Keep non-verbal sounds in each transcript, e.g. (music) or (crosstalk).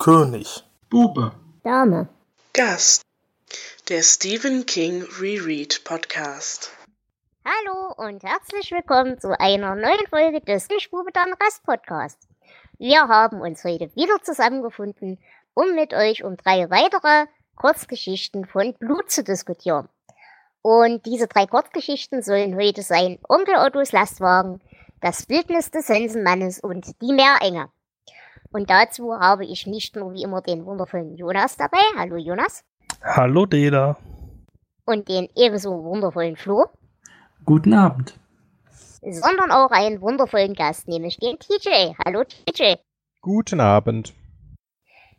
König. Bube. Dame. Gast. Der Stephen King Reread Podcast. Hallo und herzlich willkommen zu einer neuen Folge des Bube Dame Gast Podcast. Wir haben uns heute wieder zusammengefunden, um mit euch um drei weitere Kurzgeschichten von Blut zu diskutieren. Und diese drei Kurzgeschichten sollen heute sein Onkel Ottos Lastwagen, das Bildnis des Sensenmannes und die Meerenge. Und dazu habe ich nicht nur wie immer den wundervollen Jonas dabei. Hallo Jonas. Hallo Deda. Und den ebenso wundervollen Flo. Guten Abend. Sondern auch einen wundervollen Gast, nämlich den TJ. Hallo TJ. Guten Abend.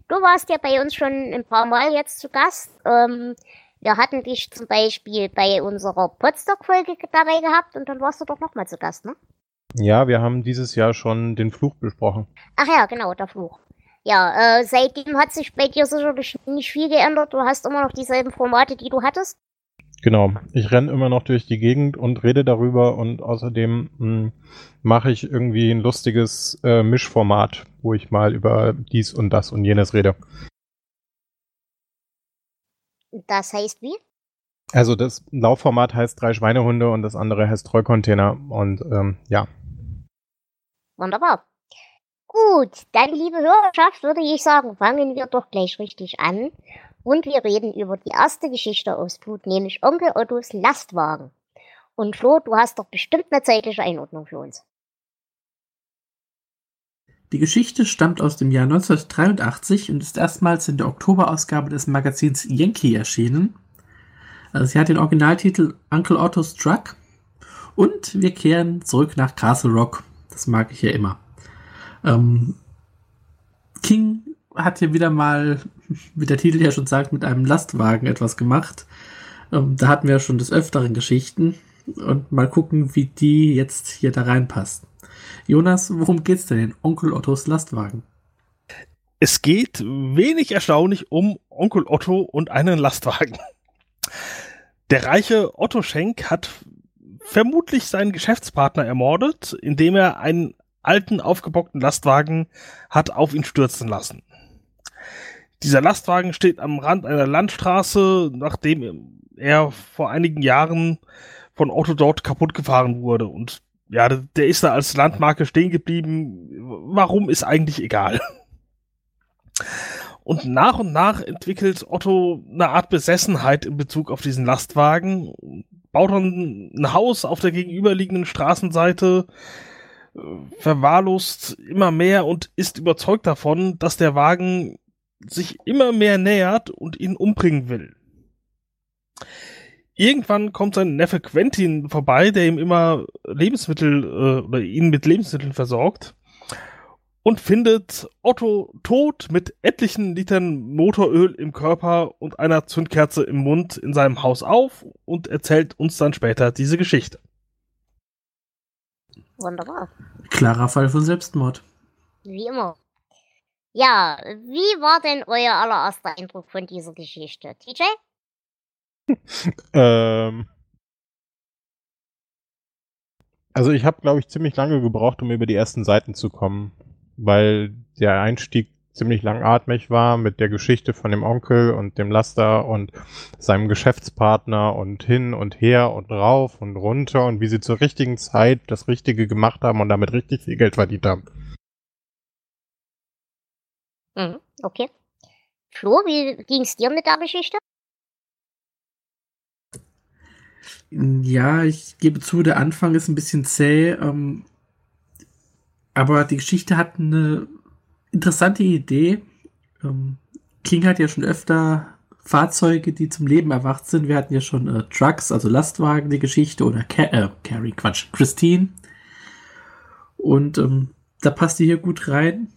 Du warst ja bei uns schon ein paar Mal jetzt zu Gast. Ähm, wir hatten dich zum Beispiel bei unserer Podstock-Folge dabei gehabt und dann warst du doch nochmal zu Gast, ne? Ja, wir haben dieses Jahr schon den Fluch besprochen. Ach ja, genau, der Fluch. Ja, äh, seitdem hat sich bei dir sicherlich nicht viel geändert. Du hast immer noch dieselben Formate, die du hattest. Genau. Ich renne immer noch durch die Gegend und rede darüber und außerdem mache ich irgendwie ein lustiges äh, Mischformat, wo ich mal über dies und das und jenes rede. Das heißt wie? Also das Laufformat heißt drei Schweinehunde und das andere heißt Treucontainer und ähm, ja. Wunderbar. Gut, dann liebe Hörerschaft, würde ich sagen, fangen wir doch gleich richtig an. Und wir reden über die erste Geschichte aus Blut, nämlich Onkel Ottos Lastwagen. Und Flo, du hast doch bestimmt eine zeitliche Einordnung für uns. Die Geschichte stammt aus dem Jahr 1983 und ist erstmals in der Oktoberausgabe des Magazins Yankee erschienen. Also sie hat den Originaltitel Uncle Otto's Truck und wir kehren zurück nach Castle Rock. Das mag ich ja immer. Ähm, King hat hier wieder mal, wie der Titel ja schon sagt, mit einem Lastwagen etwas gemacht. Ähm, da hatten wir schon des Öfteren Geschichten und mal gucken, wie die jetzt hier da reinpasst. Jonas, worum geht's denn in Onkel Ottos Lastwagen? Es geht wenig erstaunlich um Onkel Otto und einen Lastwagen. Der reiche Otto Schenk hat vermutlich seinen Geschäftspartner ermordet, indem er einen alten, aufgebockten Lastwagen hat auf ihn stürzen lassen. Dieser Lastwagen steht am Rand einer Landstraße, nachdem er vor einigen Jahren von Otto dort kaputt gefahren wurde. Und ja, der ist da als Landmarke stehen geblieben. Warum ist eigentlich egal. Und nach und nach entwickelt Otto eine Art Besessenheit in Bezug auf diesen Lastwagen, baut dann ein Haus auf der gegenüberliegenden Straßenseite, verwahrlost immer mehr und ist überzeugt davon, dass der Wagen sich immer mehr nähert und ihn umbringen will. Irgendwann kommt sein Neffe Quentin vorbei, der ihm immer Lebensmittel äh, oder ihn mit Lebensmitteln versorgt und findet Otto tot mit etlichen Litern Motoröl im Körper und einer Zündkerze im Mund in seinem Haus auf und erzählt uns dann später diese Geschichte. Wunderbar. Klarer Fall von Selbstmord. Wie immer. Ja, wie war denn euer allererster Eindruck von dieser Geschichte? TJ? (laughs) ähm. Also ich habe, glaube ich, ziemlich lange gebraucht, um über die ersten Seiten zu kommen, weil der Einstieg ziemlich langatmig war mit der Geschichte von dem Onkel und dem Laster und seinem Geschäftspartner und hin und her und rauf und runter und wie sie zur richtigen Zeit das Richtige gemacht haben und damit richtig viel Geld verdient haben. Mhm, okay. Flo, wie ging's dir mit der Geschichte? Ja, ich gebe zu, der Anfang ist ein bisschen zäh, ähm, aber die Geschichte hat eine interessante Idee. Ähm, King hat ja schon öfter Fahrzeuge, die zum Leben erwacht sind. Wir hatten ja schon äh, Trucks, also Lastwagen, die Geschichte oder Ca äh, Carrie, Quatsch, Christine. Und ähm, da passt die hier gut rein.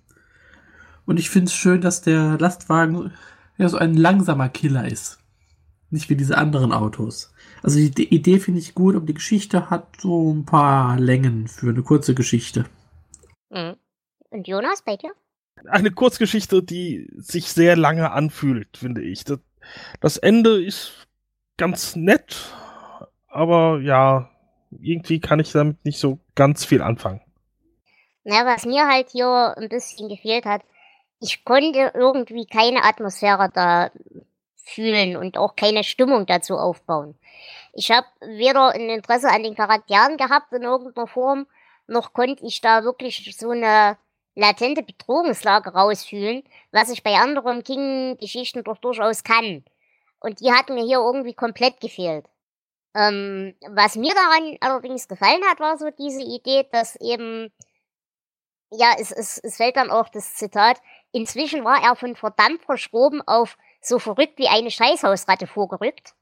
Und ich finde es schön, dass der Lastwagen ja so ein langsamer Killer ist. Nicht wie diese anderen Autos. Also die, die Idee finde ich gut, aber die Geschichte hat so ein paar Längen für eine kurze Geschichte. Mhm. Und Jonas, bei dir? Eine Kurzgeschichte, die sich sehr lange anfühlt, finde ich. Das, das Ende ist ganz nett, aber ja, irgendwie kann ich damit nicht so ganz viel anfangen. Na, was mir halt hier ein bisschen gefehlt hat, ich konnte irgendwie keine Atmosphäre da fühlen und auch keine Stimmung dazu aufbauen. Ich habe weder ein Interesse an den Charakteren gehabt in irgendeiner Form, noch konnte ich da wirklich so eine latente Bedrohungslage rausfühlen, was ich bei anderen King-Geschichten doch durchaus kann. Und die hat mir hier irgendwie komplett gefehlt. Ähm, was mir daran allerdings gefallen hat, war so diese Idee, dass eben, ja, es, es, es fällt dann auch das Zitat, inzwischen war er von verdammt verschroben auf so verrückt wie eine Scheißhausratte vorgerückt.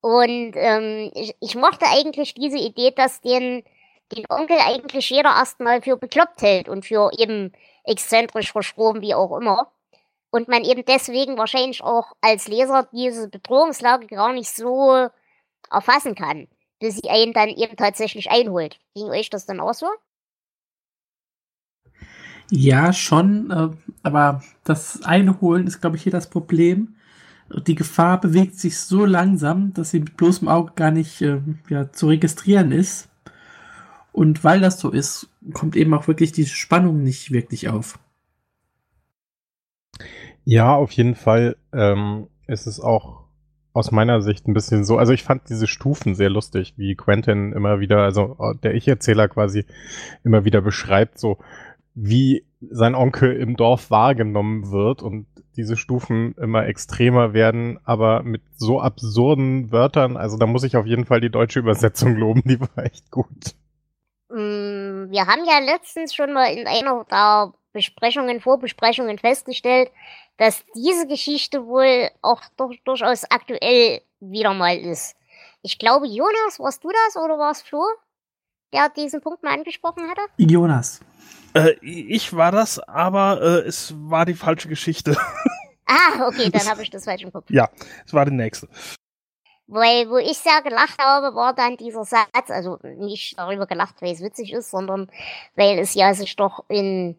Und ähm, ich, ich mochte eigentlich diese Idee, dass den, den Onkel eigentlich jeder erstmal für bekloppt hält und für eben exzentrisch verschroben, wie auch immer. Und man eben deswegen wahrscheinlich auch als Leser diese Bedrohungslage gar nicht so erfassen kann, bis sie einen dann eben tatsächlich einholt. Ging euch das dann auch so? Ja, schon, äh, aber das Einholen ist, glaube ich, hier das Problem. Die Gefahr bewegt sich so langsam, dass sie mit bloßem Auge gar nicht äh, ja, zu registrieren ist. Und weil das so ist, kommt eben auch wirklich die Spannung nicht wirklich auf. Ja, auf jeden Fall ähm, ist es auch aus meiner Sicht ein bisschen so. Also ich fand diese Stufen sehr lustig, wie Quentin immer wieder, also äh, der Ich-Erzähler quasi immer wieder beschreibt, so wie sein Onkel im Dorf wahrgenommen wird und diese Stufen immer extremer werden, aber mit so absurden Wörtern. Also da muss ich auf jeden Fall die deutsche Übersetzung loben, die war echt gut. Mm, wir haben ja letztens schon mal in einer der Besprechungen, Vorbesprechungen festgestellt, dass diese Geschichte wohl auch durch, durchaus aktuell wieder mal ist. Ich glaube, Jonas, warst du das oder war es Flo, der diesen Punkt mal angesprochen hatte? Jonas. Äh, ich war das, aber äh, es war die falsche Geschichte. Ah, okay, dann (laughs) habe ich das falsch im Kopf. Ja, es war die nächste. Weil, wo ich sehr gelacht habe, war dann dieser Satz, also nicht darüber gelacht, weil es witzig ist, sondern weil es ja sich doch in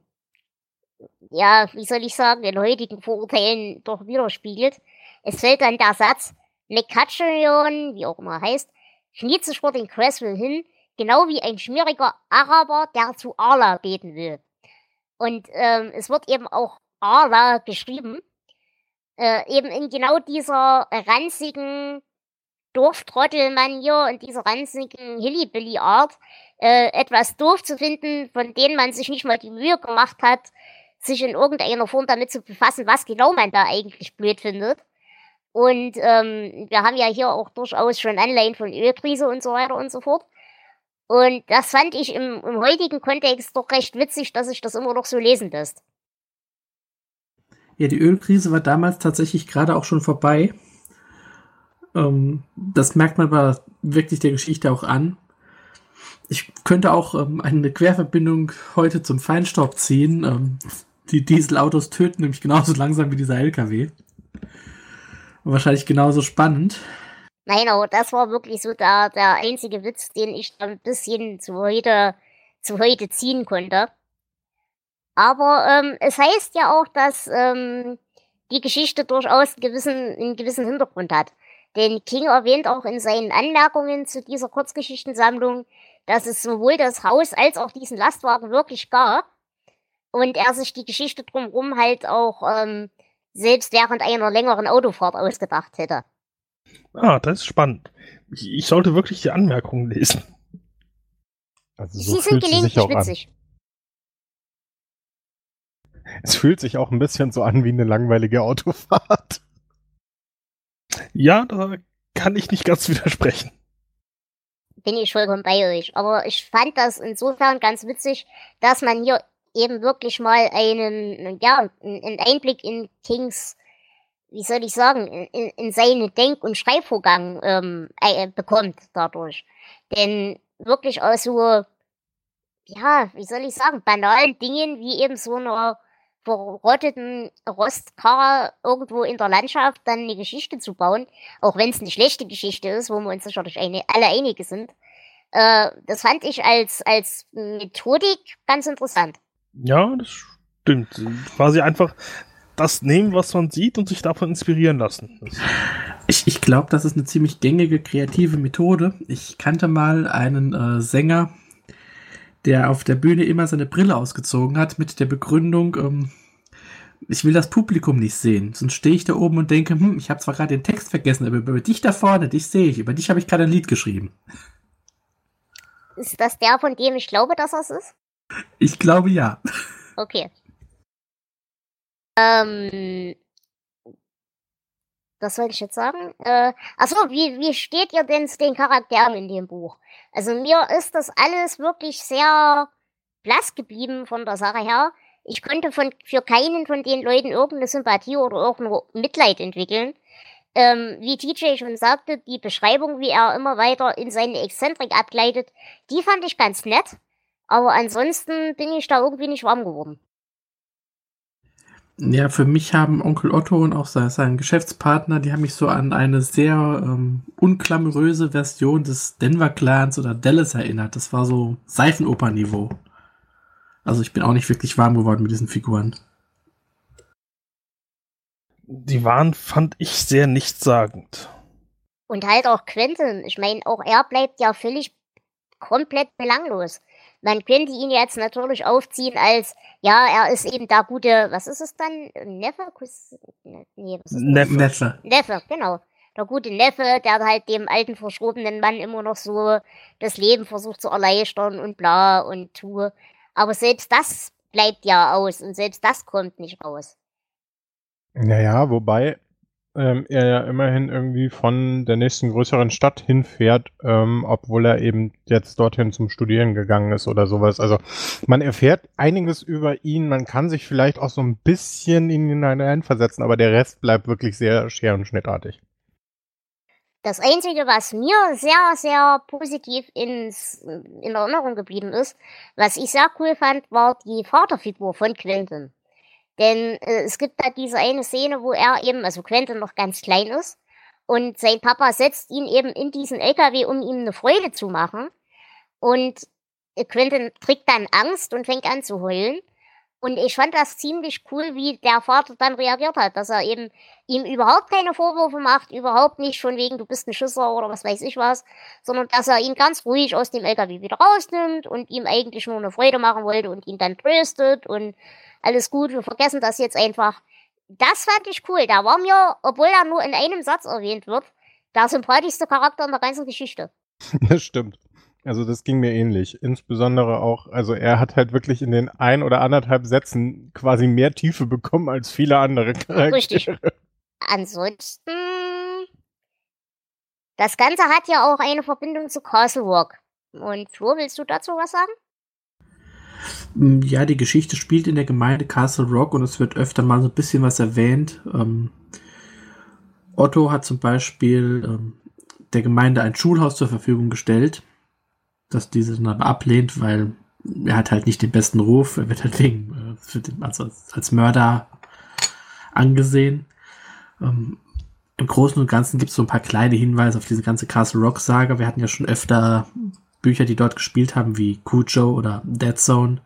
ja, wie soll ich sagen, in heutigen Vorurteilen doch widerspiegelt. Es fällt dann der Satz, McCutcheon, wie auch immer heißt, kniet sich vor den Creswell hin, genau wie ein schmieriger Araber, der zu Allah beten will. Und ähm, es wird eben auch Allah geschrieben, äh, eben in genau dieser ranzigen Dorftrottelmanier und dieser ranzigen Hillybilly-Art, äh, etwas doof zu finden, von denen man sich nicht mal die Mühe gemacht hat, sich in irgendeiner Form damit zu befassen, was genau man da eigentlich blöd findet. Und ähm, wir haben ja hier auch durchaus schon Anleihen von Ölkrise und so weiter und so fort. Und das fand ich im, im heutigen Kontext doch recht witzig, dass sich das immer noch so lesen lässt. Ja, die Ölkrise war damals tatsächlich gerade auch schon vorbei. Ähm, das merkt man aber wirklich der Geschichte auch an. Ich könnte auch ähm, eine Querverbindung heute zum Feinstaub ziehen. Ähm, die Dieselautos töten nämlich genauso (laughs) langsam wie dieser LKW. Wahrscheinlich genauso spannend. Nein, aber das war wirklich so der, der einzige Witz, den ich ein bisschen zu heute, zu heute ziehen konnte. Aber ähm, es heißt ja auch, dass ähm, die Geschichte durchaus einen gewissen, einen gewissen Hintergrund hat. Denn King erwähnt auch in seinen Anmerkungen zu dieser Kurzgeschichtensammlung, dass es sowohl das Haus als auch diesen Lastwagen wirklich gab und er sich die Geschichte drumherum halt auch ähm, selbst während einer längeren Autofahrt ausgedacht hätte. Ah, das ist spannend. Ich, ich sollte wirklich die Anmerkungen lesen. Also so Sie sind gelegentlich witzig. An. Es fühlt sich auch ein bisschen so an wie eine langweilige Autofahrt. Ja, da kann ich nicht ganz (laughs) widersprechen. Bin ich vollkommen bei euch. Aber ich fand das insofern ganz witzig, dass man hier eben wirklich mal einen, ja, einen Einblick in Kings, wie soll ich sagen, in, in seinen Denk- und Schreibvorgang ähm, äh, bekommt dadurch. Denn wirklich aus so, ja, wie soll ich sagen, banalen Dingen wie eben so einer verrotteten Rostkarre irgendwo in der Landschaft dann eine Geschichte zu bauen, auch wenn es eine schlechte Geschichte ist, wo wir uns sicherlich eine, alle einige sind. Äh, das fand ich als, als Methodik ganz interessant. Ja, das stimmt. Quasi einfach das nehmen, was man sieht und sich davon inspirieren lassen. Ich, ich glaube, das ist eine ziemlich gängige kreative Methode. Ich kannte mal einen äh, Sänger, der auf der Bühne immer seine Brille ausgezogen hat mit der Begründung, ähm, Ich will das Publikum nicht sehen. Sonst stehe ich da oben und denke, hm, ich habe zwar gerade den Text vergessen, aber über dich da vorne, dich sehe ich. Über dich habe ich gerade ein Lied geschrieben. Ist das der, von dem ich glaube, dass es ist? Ich glaube ja. Okay. Ähm, was soll ich jetzt sagen? Äh, achso, wie, wie steht ihr denn zu den Charakteren in dem Buch? Also mir ist das alles wirklich sehr blass geblieben von der Sache her. Ich konnte von, für keinen von den Leuten irgendeine Sympathie oder irgendein Mitleid entwickeln. Ähm, wie TJ schon sagte, die Beschreibung, wie er immer weiter in seine Exzentrik abgleitet, die fand ich ganz nett. Aber ansonsten bin ich da irgendwie nicht warm geworden. Ja, für mich haben Onkel Otto und auch sein Geschäftspartner, die haben mich so an eine sehr ähm, unklamoröse Version des Denver Clans oder Dallas erinnert. Das war so Seifenoper-Niveau. Also ich bin auch nicht wirklich warm geworden mit diesen Figuren. Die waren, fand ich, sehr nichtssagend. Und halt auch Quentin. Ich meine, auch er bleibt ja völlig komplett belanglos. Man könnte ihn jetzt natürlich aufziehen als, ja, er ist eben der gute, was ist es dann? Neffe? Nee, was ist Neffe. Neffe. Neffe, genau. Der gute Neffe, der halt dem alten verschrobenen Mann immer noch so das Leben versucht zu erleichtern und bla und tue. Aber selbst das bleibt ja aus und selbst das kommt nicht raus. Naja, wobei ähm, er ja immerhin irgendwie von der nächsten größeren Stadt hinfährt, ähm, obwohl er eben jetzt dorthin zum Studieren gegangen ist oder sowas. Also man erfährt einiges über ihn, man kann sich vielleicht auch so ein bisschen in ihn hineinversetzen, aber der Rest bleibt wirklich sehr scher- und schnittartig. Das Einzige, was mir sehr, sehr positiv ins, in Erinnerung geblieben ist, was ich sehr cool fand, war die Vaterfigur von Quentin. Denn äh, es gibt da diese eine Szene, wo er eben, also Quentin noch ganz klein ist, und sein Papa setzt ihn eben in diesen LKW, um ihm eine Freude zu machen. Und Quentin kriegt dann Angst und fängt an zu heulen. Und ich fand das ziemlich cool, wie der Vater dann reagiert hat, dass er eben ihm überhaupt keine Vorwürfe macht, überhaupt nicht von wegen, du bist ein Schisser oder was weiß ich was, sondern dass er ihn ganz ruhig aus dem LKW wieder rausnimmt und ihm eigentlich nur eine Freude machen wollte und ihn dann tröstet und alles gut, wir vergessen das jetzt einfach. Das fand ich cool. Da war mir, obwohl er nur in einem Satz erwähnt wird, der sympathischste Charakter in der ganzen Geschichte. (laughs) Das stimmt. Also das ging mir ähnlich. Insbesondere auch, also er hat halt wirklich in den ein oder anderthalb Sätzen quasi mehr Tiefe bekommen als viele andere Charaktere. Richtig. Ansonsten, das Ganze hat ja auch eine Verbindung zu Castle Rock. Und Flo, willst du dazu was sagen? Mm, ja, die Geschichte spielt in der Gemeinde Castle Rock und es wird öfter mal so ein bisschen was erwähnt. Ähm, Otto hat zum Beispiel ähm, der Gemeinde ein Schulhaus zur Verfügung gestellt, das diese dann aber ablehnt, weil er hat halt nicht den besten Ruf. Er wird halt wegen, äh, den, also als, als, Mörder angesehen. Ähm, Im Großen und Ganzen gibt es so ein paar kleine Hinweise auf diese ganze Castle Rock Saga. Wir hatten ja schon öfter Bücher, die dort gespielt haben, wie Cujo oder Dead Zone.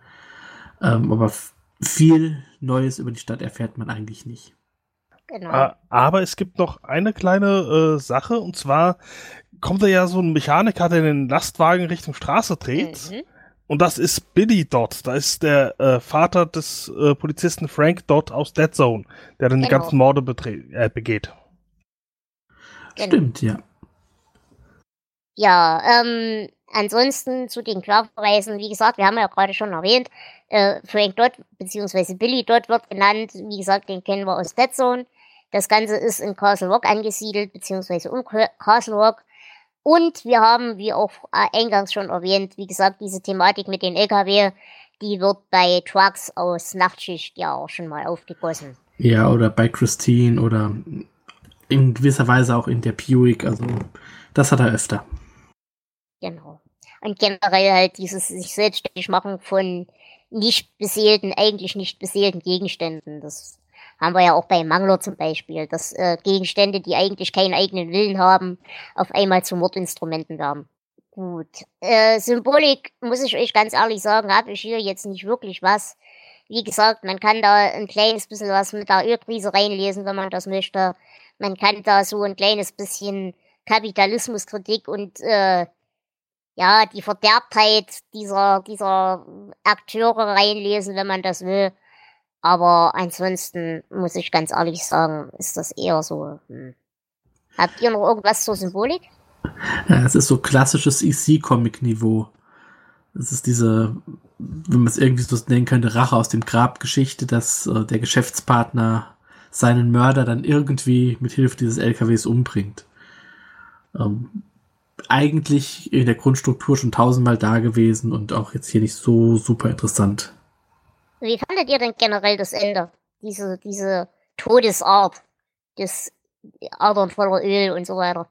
Ähm, aber viel Neues über die Stadt erfährt man eigentlich nicht. Genau. Aber es gibt noch eine kleine äh, Sache, und zwar kommt da ja so ein Mechaniker, der den Lastwagen Richtung Straße dreht. Mhm. Und das ist Billy dort. Da ist der äh, Vater des äh, Polizisten Frank dort aus Dead Zone, der dann genau. die ganzen Morde äh, begeht. Genau. Stimmt, ja. Ja, ähm, Ansonsten zu den Querverweisen, wie gesagt, wir haben ja gerade schon erwähnt, äh, Frank Dodd bzw. Billy Dodd wird genannt. Wie gesagt, den kennen wir aus Dead Zone. Das Ganze ist in Castle Rock angesiedelt, beziehungsweise um Castle Rock. Und wir haben, wie auch eingangs schon erwähnt, wie gesagt, diese Thematik mit den LKW, die wird bei Trucks aus Nachtschicht ja auch schon mal aufgegossen. Ja, oder bei Christine oder in gewisser Weise auch in der Buick. Also, das hat er öfter. Genau. Und generell halt dieses sich selbstständig machen von nicht beseelten, eigentlich nicht beseelten Gegenständen. Das haben wir ja auch bei Mangler zum Beispiel, dass äh, Gegenstände, die eigentlich keinen eigenen Willen haben, auf einmal zu Mordinstrumenten werden. Gut. Äh, Symbolik, muss ich euch ganz ehrlich sagen, habe ich hier jetzt nicht wirklich was. Wie gesagt, man kann da ein kleines bisschen was mit der Ölkrise reinlesen, wenn man das möchte. Man kann da so ein kleines bisschen Kapitalismuskritik und äh, ja, die Verderbtheit dieser, dieser Akteure reinlesen, wenn man das will. Aber ansonsten muss ich ganz ehrlich sagen, ist das eher so. Hm. Habt ihr noch irgendwas zur Symbolik? Ja, es ist so klassisches EC-Comic-Niveau. Es ist diese, wenn man es irgendwie so nennen könnte, Rache aus dem Grab-Geschichte, dass äh, der Geschäftspartner seinen Mörder dann irgendwie mit Hilfe dieses LKWs umbringt. Ähm, eigentlich in der Grundstruktur schon tausendmal da gewesen und auch jetzt hier nicht so super interessant. Wie fandet ihr denn generell das Ende? Diese, diese Todesart des Adern voller Öl und so weiter.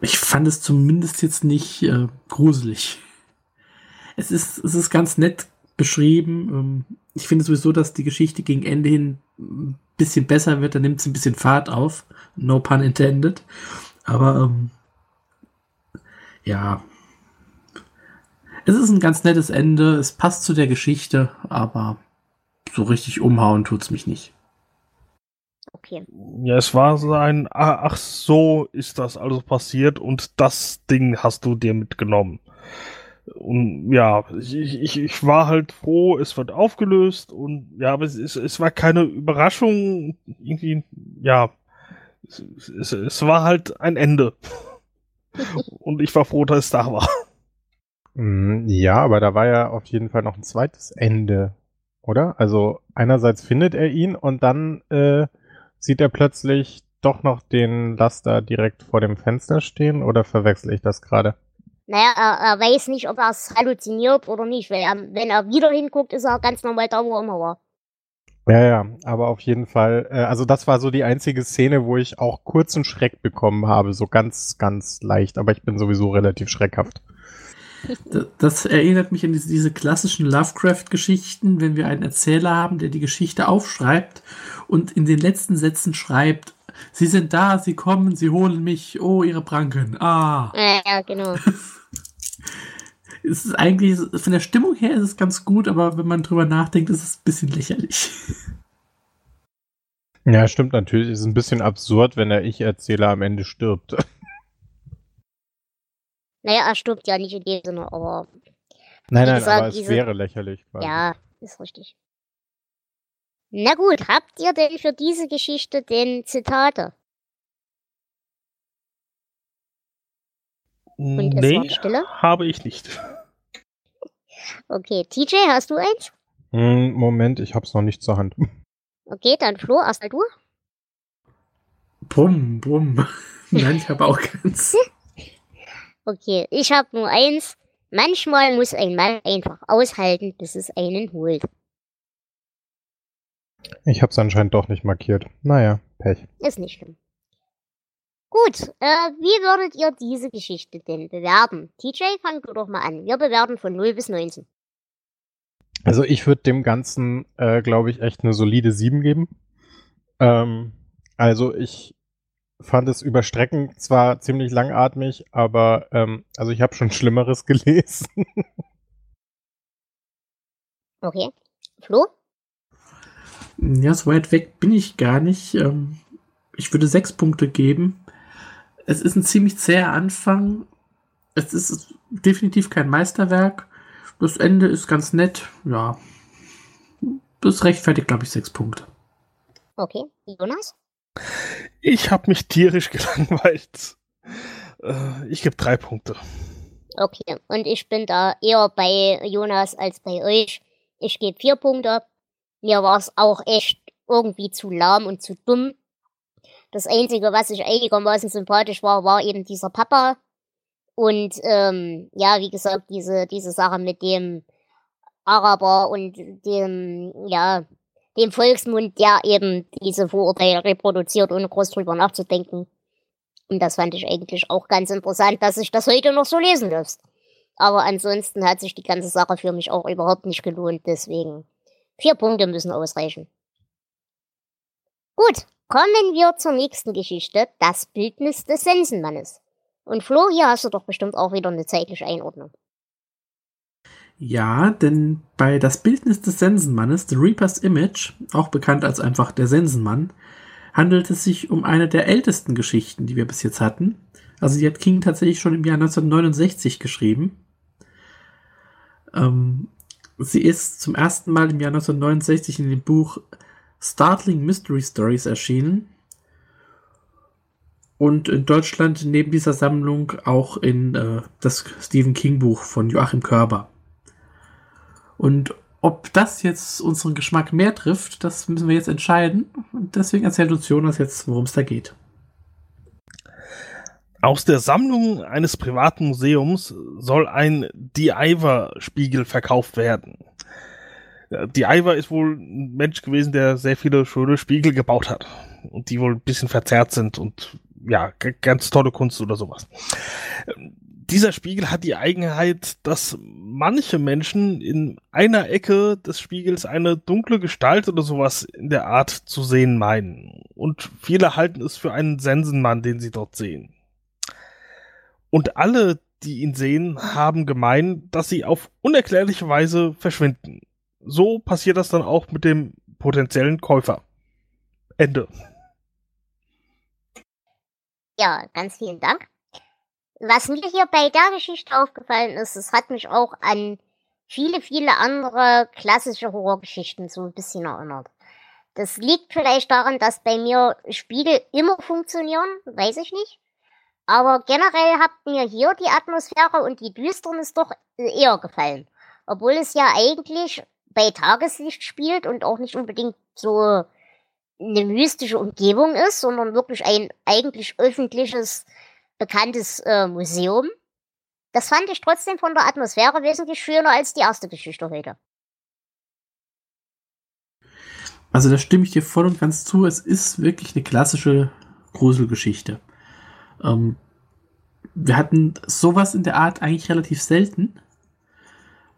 Ich fand es zumindest jetzt nicht äh, gruselig. Es ist, es ist ganz nett beschrieben. Ähm, ich finde sowieso, dass die Geschichte gegen Ende hin ein bisschen besser wird. Da nimmt es ein bisschen Fahrt auf. No pun intended. Aber ähm, ja. Es ist ein ganz nettes Ende. Es passt zu der Geschichte, aber so richtig umhauen tut es mich nicht. Okay. Ja, es war so ein, ah, ach so ist das also passiert und das Ding hast du dir mitgenommen. Und ja, ich, ich, ich war halt froh, es wird aufgelöst und ja, aber es, es, es war keine Überraschung, irgendwie, ja, es, es, es war halt ein Ende. (laughs) und ich war froh, dass es da war. Mm, Ja, aber da war ja auf jeden Fall noch ein zweites Ende, oder? Also einerseits findet er ihn und dann äh, sieht er plötzlich doch noch den Laster direkt vor dem Fenster stehen oder verwechsel ich das gerade? Naja, er, er weiß nicht, ob er es halluziniert oder nicht, weil er, wenn er wieder hinguckt, ist er ganz normal da, wo er immer war. Ja, ja, aber auf jeden Fall, äh, also das war so die einzige Szene, wo ich auch kurzen Schreck bekommen habe, so ganz, ganz leicht, aber ich bin sowieso relativ schreckhaft. Das, erinnert mich an diese, diese klassischen Lovecraft-Geschichten, wenn wir einen Erzähler haben, der die Geschichte aufschreibt und in den letzten Sätzen schreibt, Sie sind da, Sie kommen, Sie holen mich, oh, Ihre Pranken, ah. Ja, ja, genau. (laughs) Es ist eigentlich, von der Stimmung her ist es ganz gut, aber wenn man drüber nachdenkt, ist es ein bisschen lächerlich. Ja, stimmt natürlich, ist ein bisschen absurd, wenn der Ich-Erzähler am Ende stirbt. Naja, er stirbt ja nicht in dem Sinne, aber Nein, nein, gesagt, aber es diese- wäre lächerlich quasi. ja, ist richtig. Na gut, habt ihr denn für diese Geschichte denn Zitate? Und es nee, habe ich nicht. Okay, TJ, hast du eins? Hm, Moment, ich hab's noch nicht zur Hand. Okay, dann Flo, erstmal du. Brumm, brumm. (laughs) Nein, ich habe auch keins. (laughs) Okay, ich habe nur eins. Manchmal muss ein Mann einfach aushalten, bis es einen holt. Ich hab's anscheinend doch nicht markiert. Naja, Pech. Ist nicht schlimm. Gut, äh, wie würdet ihr diese Geschichte denn bewerten? TJ, fang du doch mal an. Wir bewerten von 0 bis 19. Also ich würde dem Ganzen, äh, glaube ich, echt eine solide 7 geben. Ähm, also ich fand es über Strecken zwar ziemlich langatmig, aber ähm, also ich habe schon Schlimmeres (laughs) gelesen. Okay. Flo? Ja, so weit weg bin ich gar nicht. Ähm, Ich würde sechs Punkte geben. Es ist ein ziemlich zäher Anfang. Es ist definitiv kein Meisterwerk. Das Ende ist ganz nett. Ja. Das rechtfertigt, glaube ich, sechs Punkte. Okay. Jonas? Ich habe mich tierisch (laughs) gelangweilt. Äh, ich gebe drei Punkte. Okay. Und ich bin da eher bei Jonas als bei euch. Ich gebe vier Punkte. Mir war es auch echt irgendwie zu lahm und zu dumm. Das Einzige, was ich einigermaßen sympathisch war, war eben dieser Papa. Und ähm, ja, wie gesagt, diese, diese Sache mit dem Araber und dem, ja, dem Volksmund, der eben diese Vorurteile reproduziert, ohne groß drüber nachzudenken. Und das fand ich eigentlich auch ganz interessant, dass sich das heute noch so lesen lässt. Aber ansonsten hat sich die ganze Sache für mich auch überhaupt nicht gelohnt, deswegen vier Punkte müssen ausreichen. Gut, kommen wir zur nächsten Geschichte, das Bildnis des Sensenmannes. Und Flo, hier hast du doch bestimmt auch wieder eine zeitliche Einordnung. Ja, denn bei das Bildnis des Sensenmannes, The Reaper's Image, auch bekannt als einfach der Sensenmann, handelt es sich um eine der ältesten Geschichten, die wir bis jetzt hatten. Also die hat King tatsächlich schon im Jahr 1969 geschrieben. Ähm, Sie ist zum ersten Mal im Jahr 1969 in dem Buch Startling Mystery Stories erschienen und in Deutschland neben dieser Sammlung auch in äh, das Stephen King Buch von Joachim Körber. Und ob das jetzt unseren Geschmack mehr trifft, das müssen wir jetzt entscheiden. Und deswegen erzählt uns Jonas jetzt, worum es da geht. Aus der Sammlung eines privaten Museums soll ein Diver-Spiegel verkauft werden. Diver ist wohl ein Mensch gewesen, der sehr viele schöne Spiegel gebaut hat. Und die wohl ein bisschen verzerrt sind und ja, ganz tolle Kunst oder sowas. Dieser Spiegel hat die Eigenheit, dass manche Menschen in einer Ecke des Spiegels eine dunkle Gestalt oder sowas in der Art zu sehen meinen. Und viele halten es für einen Sensenmann, den sie dort sehen. Und alle, die ihn sehen, haben gemein, dass sie auf unerklärliche Weise verschwinden. So passiert das dann auch mit dem potenziellen Käufer. Ende. Ja, ganz vielen Dank. Was mir hier bei der Geschichte aufgefallen ist, es hat mich auch an viele, viele andere klassische Horrorgeschichten so ein bisschen erinnert. Das liegt vielleicht daran, dass bei mir Spiegel immer funktionieren, weiß ich nicht. Aber generell hat mir hier die Atmosphäre und die Düsternis doch eher gefallen. Obwohl es ja eigentlich bei Tageslicht spielt und auch nicht unbedingt so eine mystische Umgebung ist, sondern wirklich ein eigentlich öffentliches, bekanntes äh, Museum. Das fand ich trotzdem von der Atmosphäre wesentlich schöner als die erste Geschichte heute. Also da stimme ich dir voll und ganz zu. Es ist wirklich eine klassische Gruselgeschichte. Ähm, wir hatten sowas in der Art eigentlich relativ selten.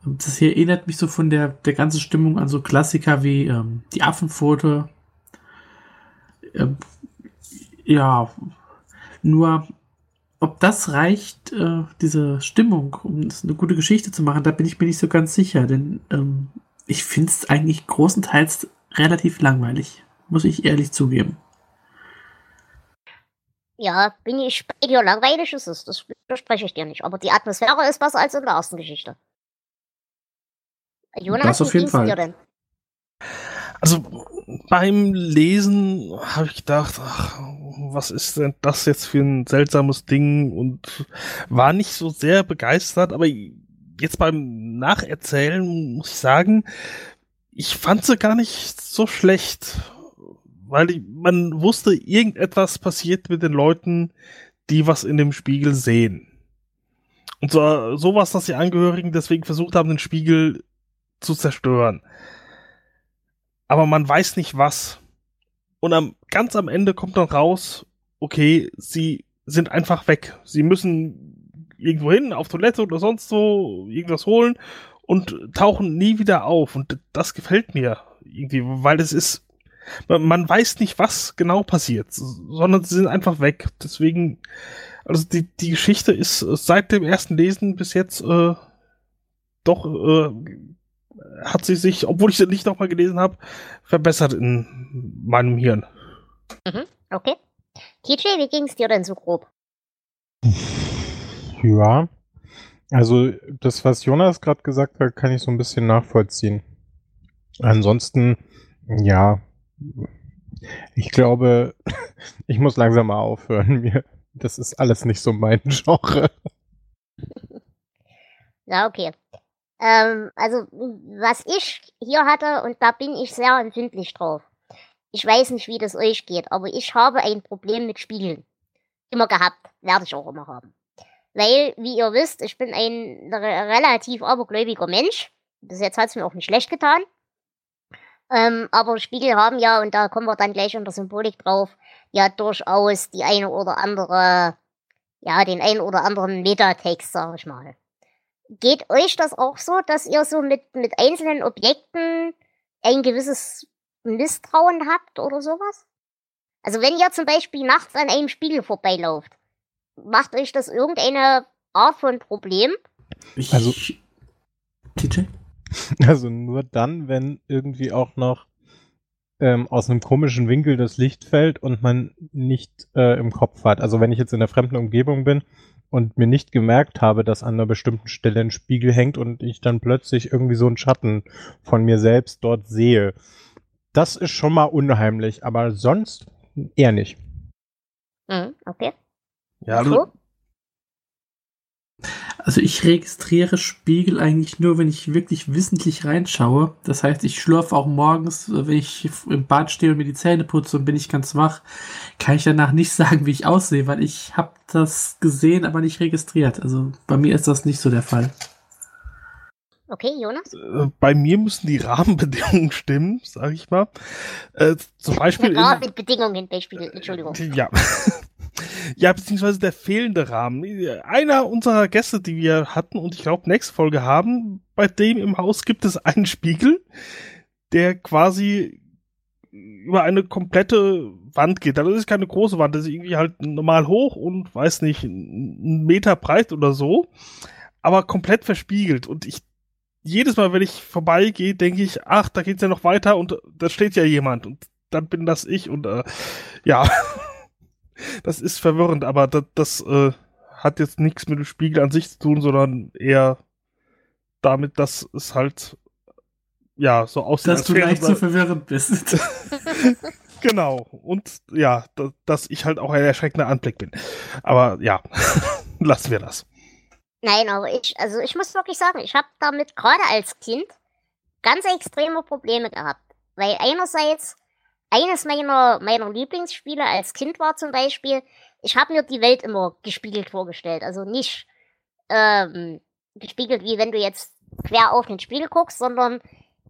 Das hier erinnert mich so von der, der ganzen Stimmung an so Klassiker wie ähm, die Affenpfote. Ähm, ja, nur ob das reicht, äh, diese Stimmung, um eine gute Geschichte zu machen, da bin ich mir nicht so ganz sicher, denn ähm, ich finde es eigentlich großenteils relativ langweilig, muss ich ehrlich zugeben. Ja, bin ich bei dir. Langweilig ist es, das verspreche ich dir nicht. Aber die Atmosphäre ist besser als in der ersten Geschichte. Jonas, das auf jeden Fall. Also beim Lesen habe ich gedacht, ach, was ist denn das jetzt für ein seltsames Ding und war nicht so sehr begeistert, aber jetzt beim Nacherzählen muss ich sagen, ich fand sie gar nicht so schlecht weil ich, man wusste, irgendetwas passiert mit den Leuten, die was in dem Spiegel sehen. Und so, sowas, dass die Angehörigen deswegen versucht haben, den Spiegel zu zerstören. Aber man weiß nicht was. Und am, ganz am Ende kommt dann raus, okay, sie sind einfach weg. Sie müssen irgendwo hin, auf Toilette oder sonst so, irgendwas holen und tauchen nie wieder auf. Und das gefällt mir irgendwie, weil es ist man, man weiß nicht, was genau passiert, sondern sie sind einfach weg. Deswegen, also die, die Geschichte ist seit dem ersten Lesen bis jetzt äh, doch äh, hat sie sich, obwohl ich sie nicht nochmal gelesen habe, verbessert in meinem Hirn. Mhm, okay. TJ, wie ging es dir denn so grob? Ja, also das, was Jonas gerade gesagt hat, kann ich so ein bisschen nachvollziehen. Ansonsten, ja, ich glaube, (laughs) ich muss langsam mal aufhören. Mir, das ist alles nicht so mein (laughs) Genre. Ja, okay. Ähm, also, was ich hier hatte, und da bin ich sehr empfindlich drauf. Ich weiß nicht, wie das euch geht, aber ich habe ein Problem mit Spiegeln. Immer gehabt, werde ich auch immer haben. Weil, wie ihr wisst, ich bin ein relativ abergläubiger Mensch. Bis jetzt hat es mir auch nicht schlecht getan. Ähm, aber Spiegel haben ja, und da kommen wir dann gleich unter Symbolik drauf, ja durchaus die eine oder andere, ja, den einen oder anderen Metatext, sag ich mal. Geht euch das auch so, dass ihr so mit, mit einzelnen Objekten ein gewisses Misstrauen habt oder sowas? Also wenn ihr zum Beispiel nachts an einem Spiegel vorbeilauft, macht euch das irgendeine Art von Problem? Also, TJ? (laughs) Also nur dann, wenn irgendwie auch noch ähm, aus einem komischen Winkel das Licht fällt und man nicht äh, im Kopf hat. Also wenn ich jetzt in einer fremden Umgebung bin und mir nicht gemerkt habe, dass an einer bestimmten Stelle ein Spiegel hängt und ich dann plötzlich irgendwie so einen Schatten von mir selbst dort sehe. Das ist schon mal unheimlich, aber sonst eher nicht. Mhm, okay. Ja, also, Also ich registriere Spiegel eigentlich nur, wenn ich wirklich wissentlich reinschaue. Das heißt, ich schlurfe auch morgens, wenn ich im Bad stehe und mir die Zähne putze und bin ich ganz wach, kann ich danach nicht (laughs) sagen, wie ich aussehe, weil ich habe das gesehen, aber nicht registriert. Also bei mir ist das nicht so der Fall. Okay, Jonas? äh, bei mir müssen die Rahmenbedingungen stimmen, sage ich mal. Äh, zum Beispiel. (laughs) Ja, in- mit Bedingungen Beispiel, Entschuldigung. Ja. ja, beziehungsweise der fehlende Rahmen. Einer unserer Gäste, die wir hatten und ich glaube nächste Folge haben, bei dem im Haus gibt es einen Spiegel, der quasi über eine komplette Wand geht. Das ist keine große Wand, das ist irgendwie halt normal hoch und weiß nicht, einen Meter breit oder so, aber komplett verspiegelt. Und ich jedes Mal, wenn ich vorbeigehe, denke ich, ach, da geht's ja noch weiter und da steht ja jemand und dann bin das ich und äh, ja, (laughs) das ist verwirrend, aber das, das äh, hat jetzt nichts mit dem Spiegel an sich zu tun, sondern eher damit, dass es halt ja so aussieht, Dass du leicht so verwirrend bist. (laughs) (laughs) Genau. Und ja, da, dass ich halt auch ein erschreckender Anblick bin. Aber ja, lassen wir das. Nein, aber ich, also ich muss wirklich sagen, ich habe damit gerade als Kind ganz extreme Probleme gehabt. Weil einerseits, eines meiner, meiner Lieblingsspiele als Kind war zum Beispiel, ich habe mir die Welt immer gespiegelt vorgestellt. Also nicht ähm, gespiegelt, wie wenn du jetzt quer auf den Spiegel guckst, sondern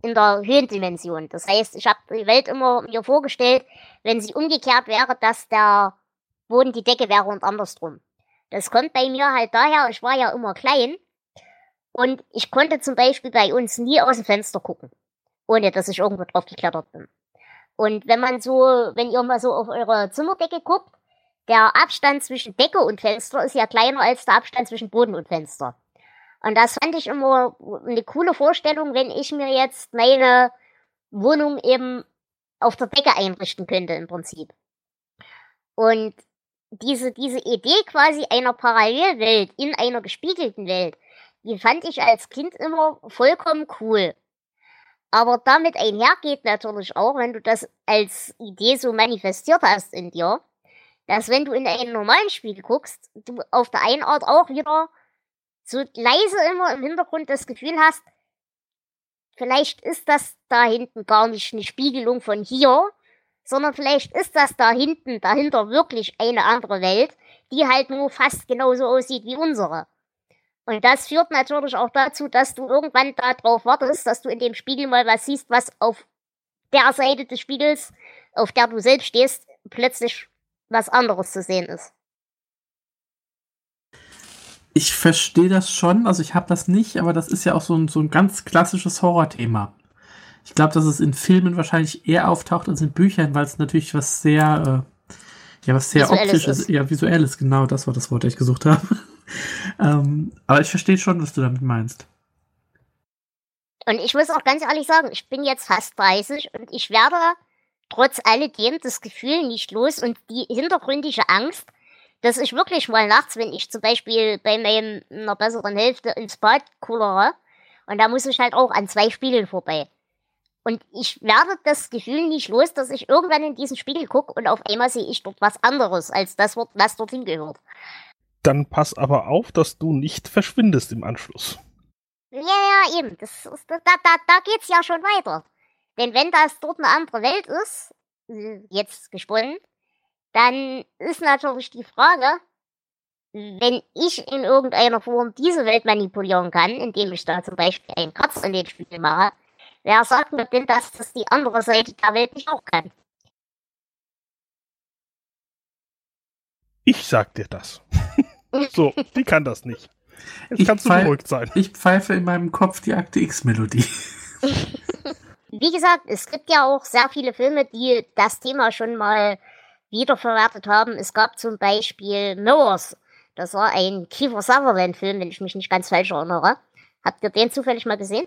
in der Höhendimension. Das heißt, ich habe die Welt immer mir vorgestellt, wenn sie umgekehrt wäre, dass der Boden die Decke wäre und andersrum. Das kommt bei mir halt daher, ich war ja immer klein und ich konnte zum Beispiel bei uns nie aus dem Fenster gucken, ohne dass ich irgendwo drauf geklettert bin. Und wenn man so, wenn ihr mal so auf eure Zimmerdecke guckt, der Abstand zwischen Decke und Fenster ist ja kleiner als der Abstand zwischen Boden und Fenster. Und das fand ich immer eine coole Vorstellung, wenn ich mir jetzt meine Wohnung eben auf der Decke einrichten könnte im Prinzip. Und diese, diese Idee quasi einer Parallelwelt in einer gespiegelten Welt, die fand ich als Kind immer vollkommen cool. Aber damit einhergeht natürlich auch, wenn du das als Idee so manifestiert hast in dir, dass wenn du in einen normalen Spiegel guckst, du auf der einen Art auch wieder so leise immer im Hintergrund das Gefühl hast, vielleicht ist das da hinten gar nicht eine Spiegelung von hier, sondern vielleicht ist das da hinten, dahinter wirklich eine andere Welt, die halt nur fast genauso aussieht wie unsere. Und das führt natürlich auch dazu, dass du irgendwann darauf wartest, dass du in dem Spiegel mal was siehst, was auf der Seite des Spiegels, auf der du selbst stehst, plötzlich was anderes zu sehen ist. Ich verstehe das schon, also ich habe das nicht, aber das ist ja auch so ein, so ein ganz klassisches Horrorthema. Ich glaube, dass es in Filmen wahrscheinlich eher auftaucht als in Büchern, weil es natürlich was sehr, äh, ja, was sehr Visuelles optisches, ist. ja, visuelles, genau, das war das Wort, das ich gesucht habe. (laughs) ähm, aber ich verstehe schon, was du damit meinst. Und ich muss auch ganz ehrlich sagen, ich bin jetzt fast 30 und ich werde trotz alledem das Gefühl nicht los und die hintergründige Angst, dass ich wirklich mal nachts, wenn ich zum Beispiel bei meiner besseren Hälfte ins Bad kullere, und da muss ich halt auch an zwei Spiegeln vorbei. Und ich werde das Gefühl nicht los, dass ich irgendwann in diesen Spiegel gucke und auf einmal sehe ich dort was anderes als das, was dorthin gehört. Dann pass aber auf, dass du nicht verschwindest im Anschluss. Ja, ja, eben. Das ist, da, da, da geht's ja schon weiter. Denn wenn das dort eine andere Welt ist, äh, jetzt gesponnen, dann ist natürlich die Frage, wenn ich in irgendeiner Form diese Welt manipulieren kann, indem ich da zum Beispiel einen Kratz in den Spiegel mache, wer sagt mir denn, dass das die andere Seite der Welt nicht auch kann? Ich sag dir das. (laughs) so, die kann das nicht. Jetzt Ich kannst du beruhigt sein. Ich pfeife in meinem Kopf die Akte X-Melodie. (laughs) (laughs) Wie gesagt, es gibt ja auch sehr viele Filme, die das Thema schon mal wiederverwertet haben. Es gab zum Beispiel Mirrors. Das war ein Kiefer Sutherland-Film, wenn ich mich nicht ganz falsch erinnere. Habt ihr den zufällig mal gesehen?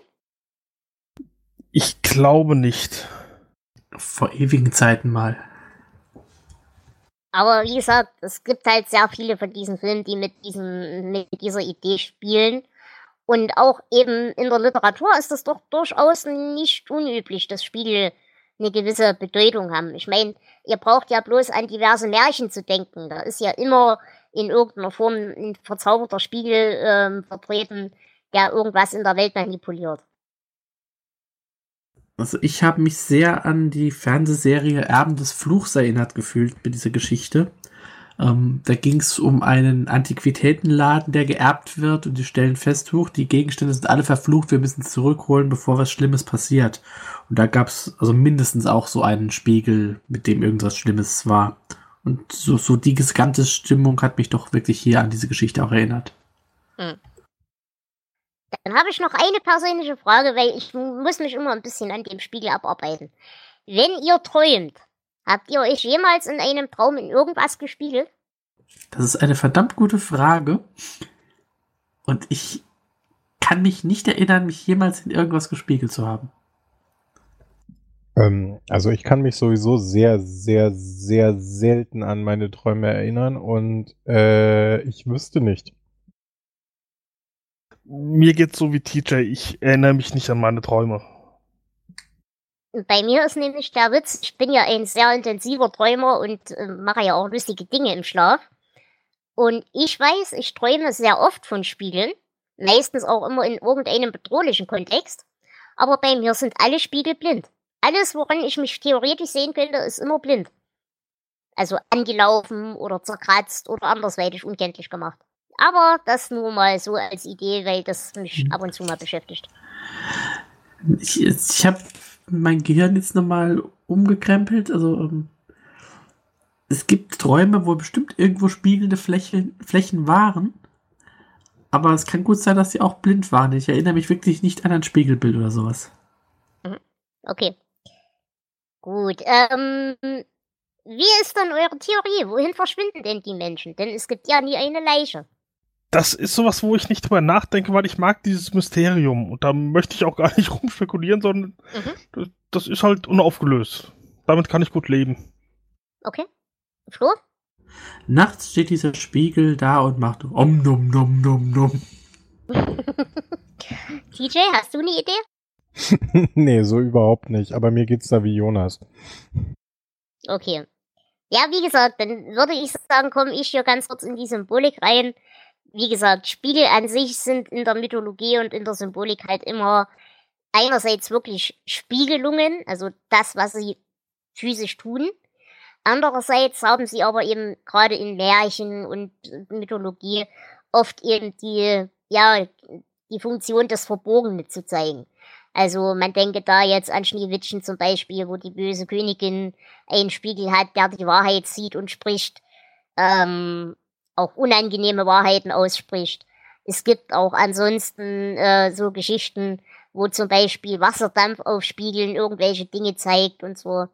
Ich glaube nicht. Vor ewigen Zeiten mal. Aber wie gesagt, es gibt halt sehr viele von diesen Filmen, die mit diesem, mit dieser Idee spielen. Und auch eben in der Literatur ist es doch durchaus nicht unüblich, dass Spiegel eine gewisse Bedeutung haben. Ich meine, ihr braucht ja bloß an diverse Märchen zu denken. Da ist ja immer in irgendeiner Form ein verzauberter Spiegel ähm, vertreten, der irgendwas in der Welt manipuliert. Also ich habe mich sehr an die Fernsehserie Erben des Fluchs erinnert gefühlt mit dieser Geschichte. Ähm, da ging es um einen Antiquitätenladen, der geerbt wird und die stellen fest, hoch, die Gegenstände sind alle verflucht, wir müssen zurückholen, bevor was Schlimmes passiert. Und da gab es also mindestens auch so einen Spiegel, mit dem irgendwas Schlimmes war. Und so, so die gesamte Stimmung hat mich doch wirklich hier an diese Geschichte auch erinnert. Hm. Dann habe ich noch eine persönliche Frage, weil ich muss mich immer ein bisschen an dem Spiegel abarbeiten. Wenn ihr träumt, habt ihr euch jemals in einem Traum in irgendwas gespiegelt? Das ist eine verdammt gute Frage. Und ich kann mich nicht erinnern, mich jemals in irgendwas gespiegelt zu haben. Ähm, also ich kann mich sowieso sehr, sehr, sehr selten an meine Träume erinnern und äh, ich wüsste nicht mir geht's so wie TJ, ich erinnere mich nicht an meine Träume. Bei mir ist nämlich der Witz, ich bin ja ein sehr intensiver Träumer und äh, mache ja auch lustige Dinge im Schlaf. Und ich weiß, ich träume sehr oft von Spiegeln, meistens auch immer in irgendeinem bedrohlichen Kontext. Aber bei mir sind alle Spiegel blind. Alles, woran ich mich theoretisch sehen könnte, ist immer blind. Also angelaufen oder zerkratzt oder andersweitig unkenntlich gemacht. Aber das nur mal so als Idee, weil das mich mhm. ab und zu mal beschäftigt. Ich, ich habe mein Gehirn jetzt nochmal umgekrempelt. Also ähm, es gibt Träume, wo bestimmt irgendwo spiegelnde Flächen, Flächen waren. Aber es kann gut sein, dass sie auch blind waren. Ich erinnere mich wirklich nicht an ein Spiegelbild oder sowas. Mhm. Okay. Gut. Ähm, wie ist dann eure Theorie? Wohin verschwinden denn die Menschen? Denn es gibt ja nie eine Leiche das ist sowas, wo ich nicht drüber nachdenke, weil ich mag dieses Mysterium. Und da möchte ich auch gar nicht (laughs) rumspekulieren, sondern mhm. das, ist halt unaufgelöst. Damit kann ich gut leben. Okay. Flo? Nachts steht dieser Spiegel da und macht om nom nom nom nom. (laughs) TJ, hast du eine Idee? (laughs) nee, so überhaupt nicht. Aber mir geht's da wie Jonas. Okay. Ja, wie gesagt, dann würde ich sagen, komme ich hier ganz kurz in die Symbolik rein wie gesagt, Spiegel an sich sind in der Mythologie und in der Symbolik halt immer einerseits wirklich Spiegelungen, also das, was sie physisch tun. Andererseits haben sie aber eben gerade in Märchen und Mythologie oft eben die, ja, die Funktion des Verborgenen zu zeigen. Also man denke da jetzt an Schneewittchen zum Beispiel, wo die böse Königin einen Spiegel hat, der die Wahrheit sieht und spricht. Ähm, auch unangenehme Wahrheiten ausspricht. Es gibt auch ansonsten äh, so Geschichten, wo zum Beispiel Wasserdampf auf Spiegeln irgendwelche Dinge zeigt und so.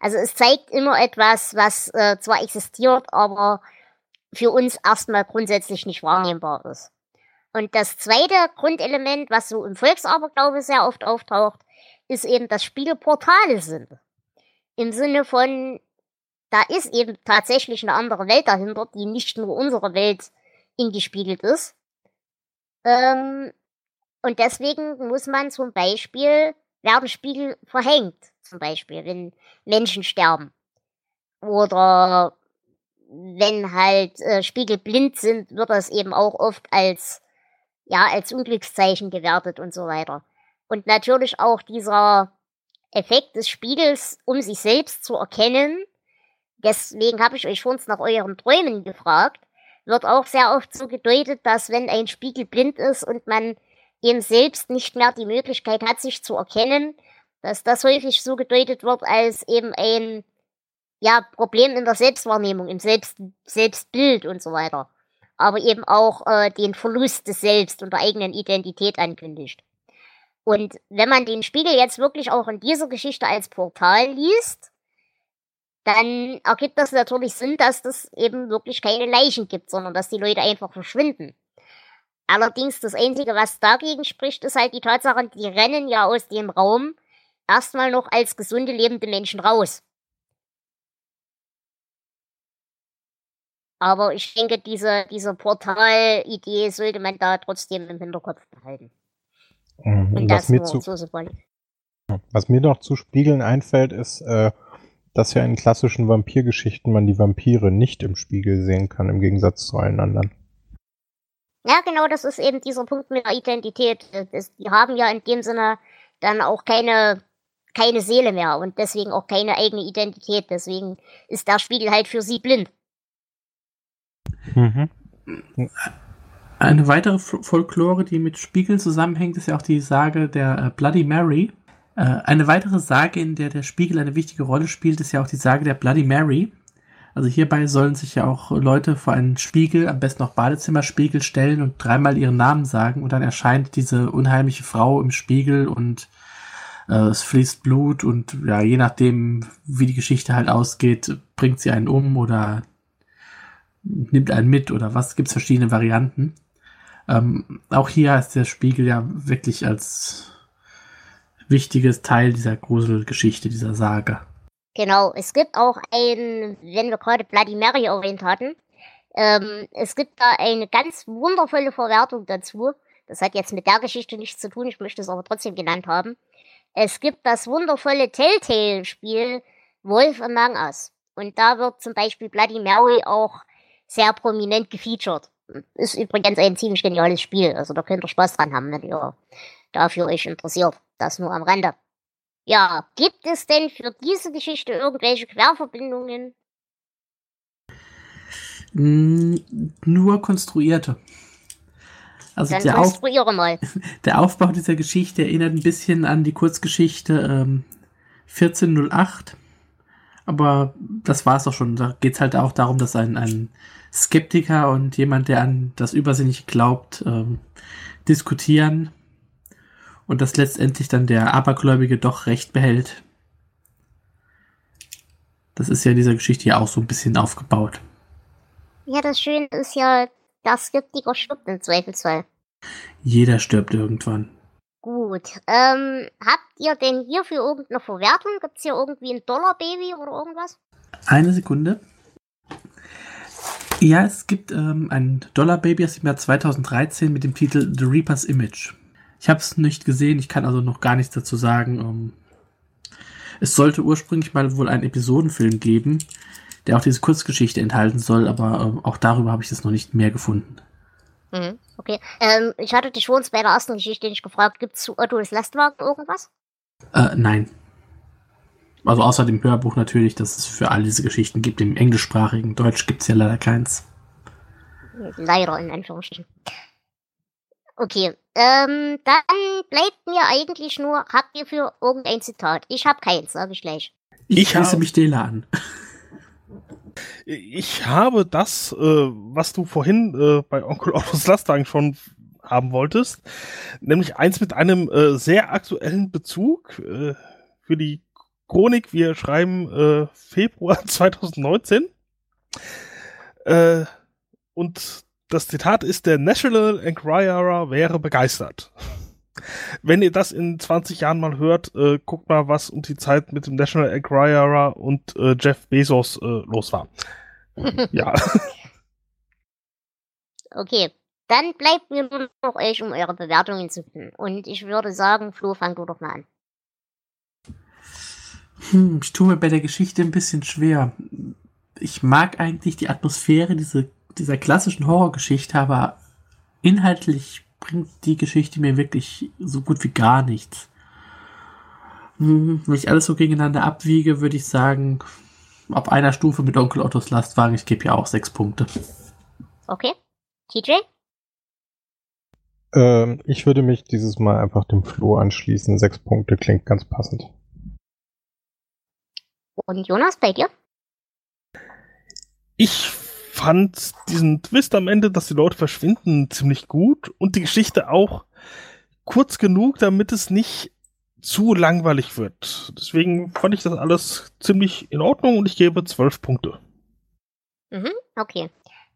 Also es zeigt immer etwas, was äh, zwar existiert, aber für uns erstmal grundsätzlich nicht wahrnehmbar ist. Und das zweite Grundelement, was so im Volksaberglaube sehr oft auftaucht, ist eben, dass Spiegel Portale sind. Im Sinne von, da ist eben tatsächlich eine andere Welt dahinter, die nicht nur unsere Welt ingespiegelt ist. Ähm, und deswegen muss man zum Beispiel, werden Spiegel verhängt, zum Beispiel, wenn Menschen sterben. Oder wenn halt äh, Spiegel blind sind, wird das eben auch oft als, ja, als Unglückszeichen gewertet und so weiter. Und natürlich auch dieser Effekt des Spiegels, um sich selbst zu erkennen, deswegen habe ich euch schon nach euren Träumen gefragt, wird auch sehr oft so gedeutet, dass wenn ein Spiegel blind ist und man eben selbst nicht mehr die Möglichkeit hat, sich zu erkennen, dass das häufig so gedeutet wird als eben ein ja, Problem in der Selbstwahrnehmung, im Selbst Selbstbild und so weiter. Aber eben auch äh, den Verlust des Selbst und der eigenen Identität ankündigt. Und wenn man den Spiegel jetzt wirklich auch in dieser Geschichte als Portal liest, dann ergibt das natürlich Sinn, dass das eben wirklich keine Leichen gibt, sondern dass die Leute einfach verschwinden. Allerdings das Einzige, was dagegen spricht, ist halt die Tatsache, die rennen ja aus dem Raum erstmal noch als gesunde lebende Menschen raus. Aber ich denke, diese, diese Portal-Idee sollte man da trotzdem im Hinterkopf behalten. Mhm. Und Was das mir, nur zu, so was mir noch zu spiegeln einfällt, ist, äh, dass ja in klassischen Vampirgeschichten man die Vampire nicht im Spiegel sehen kann, im Gegensatz zu allen anderen. Ja, genau, das ist eben dieser Punkt mit der Identität. Die haben ja in dem Sinne dann auch keine, keine Seele mehr und deswegen auch keine eigene Identität. Deswegen ist der Spiegel halt für sie blind. Mhm. Eine weitere F Folklore, die mit Spiegeln zusammenhängt, ist ja auch die Sage der äh, Bloody Mary. Äh, eine weitere Sage, in der der Spiegel eine wichtige Rolle spielt, ist ja auch die Sage der Bloody Mary. Also hierbei sollen sich ja auch Leute vor einen Spiegel, am besten auch Badezimmerspiegel stellen und dreimal ihren Namen sagen und dann erscheint diese unheimliche Frau im Spiegel und äh, es fließt Blut und ja, je nachdem, wie die Geschichte halt ausgeht, bringt sie einen um oder nimmt einen mit oder was, gibt es verschiedene Varianten. Ähm, auch hier ist der Spiegel ja wirklich als wichtiges Teil dieser Gruselgeschichte, dieser Sage. Genau, es gibt auch ein, wenn wir gerade Bloody Mary erwähnt hatten, ähm, es gibt da eine ganz wundervolle Verwertung dazu. Das hat jetzt mit der Geschichte nichts zu tun, ich möchte es aber trotzdem genannt haben. Es gibt das wundervolle Telltale-Spiel Wolf Among Us. Und da wird zum Beispiel Bloody Mary auch sehr prominent gefeatured. Ist übrigens ein ziemlich geniales Spiel. Also da könnt ihr Spaß dran haben, wenn ihr dafür euch interessiert. Das nur am Rande. Ja, gibt es denn für diese Geschichte irgendwelche Querverbindungen? Nur konstruierte. Also Dann der, Auf, konstruiere mal. (laughs) der Aufbau dieser Geschichte erinnert ein bisschen an die Kurzgeschichte ähm, 1408. Aber das war es doch schon. Da geht es halt auch darum, dass ein, ein Skeptiker und jemand, der an das Übersinnliche glaubt, ähm, diskutieren und dass letztendlich dann der Abergläubige doch recht behält. Das ist ja in dieser Geschichte ja auch so ein bisschen aufgebaut. Ja, das Schöne ist ja, der Skeptiker stirbt im Zweifelsfall. Jeder stirbt irgendwann. Gut. Ähm, habt ihr denn hierfür irgendeine Verwertung? Gibt's hier irgendwie ein Dollar-Baby oder irgendwas? Eine Sekunde. Ja, es gibt ähm, ein Dollar Baby aus dem Jahr 2013 mit dem Titel The Reaper's Image. Ich habe es nicht gesehen, ich kann also noch gar nichts dazu sagen. Ähm, es sollte ursprünglich mal wohl einen Episodenfilm geben, der auch diese Kurzgeschichte enthalten soll, aber ähm, auch darüber habe ich das noch nicht mehr gefunden. Mhm, okay. Ähm, ich hatte dich schon bei der ersten Geschichte nicht gefragt, gibt's zu Ottos Lastwagen irgendwas? Äh, nein. Also außer dem Hörbuch natürlich, dass es für all diese Geschichten gibt. Im englischsprachigen Deutsch gibt es ja leider keins. Leider, in Anführungsstrichen. Okay, ähm, dann bleibt mir eigentlich nur, habt ihr für irgendein Zitat? Ich hab keins, sage ich gleich. Ich, Ich schließe hab- mich Dela an. Ich habe das, äh, was du vorhin äh, bei Onkel Ottos Lastwagen schon haben wolltest, nämlich eins mit einem äh, sehr aktuellen Bezug äh, für die Chronik. Wir schreiben äh, Februar (laughs) 2019. Äh, und das Zitat ist, der National Enquirer wäre begeistert. Wenn ihr das in 20 Jahren mal hört, äh, guckt mal, was um die Zeit mit dem National Enquirer und äh, Jeff Bezos äh, los war. (laughs) ja. Okay, dann bleibt mir nur noch euch um eure Bewertungen zu bitten. Und ich würde sagen, Flo, fang du doch mal an. Hm, ich tue mir bei der Geschichte ein bisschen schwer. Ich mag eigentlich die Atmosphäre diese, dieser klassischen Horrorgeschichte, aber inhaltlich bringt die Geschichte mir wirklich so gut wie gar nichts. Hm, wenn ich alles so gegeneinander abwiege, würde ich sagen, auf einer Stufe mit Onkel Ottos Lastwagen, ich gebe ja auch sechs Punkte. Okay? TJ? Ähm, ich würde mich dieses Mal einfach dem Flo anschließen. Sechs Punkte klingt ganz passend. Und Jonas, bei dir? Ich fand diesen Twist am Ende, dass die Leute verschwinden, ziemlich gut und die Geschichte auch kurz genug, damit es nicht zu langweilig wird. Deswegen fand ich das alles ziemlich in Ordnung und ich gebe zwölf Punkte. Mhm, okay.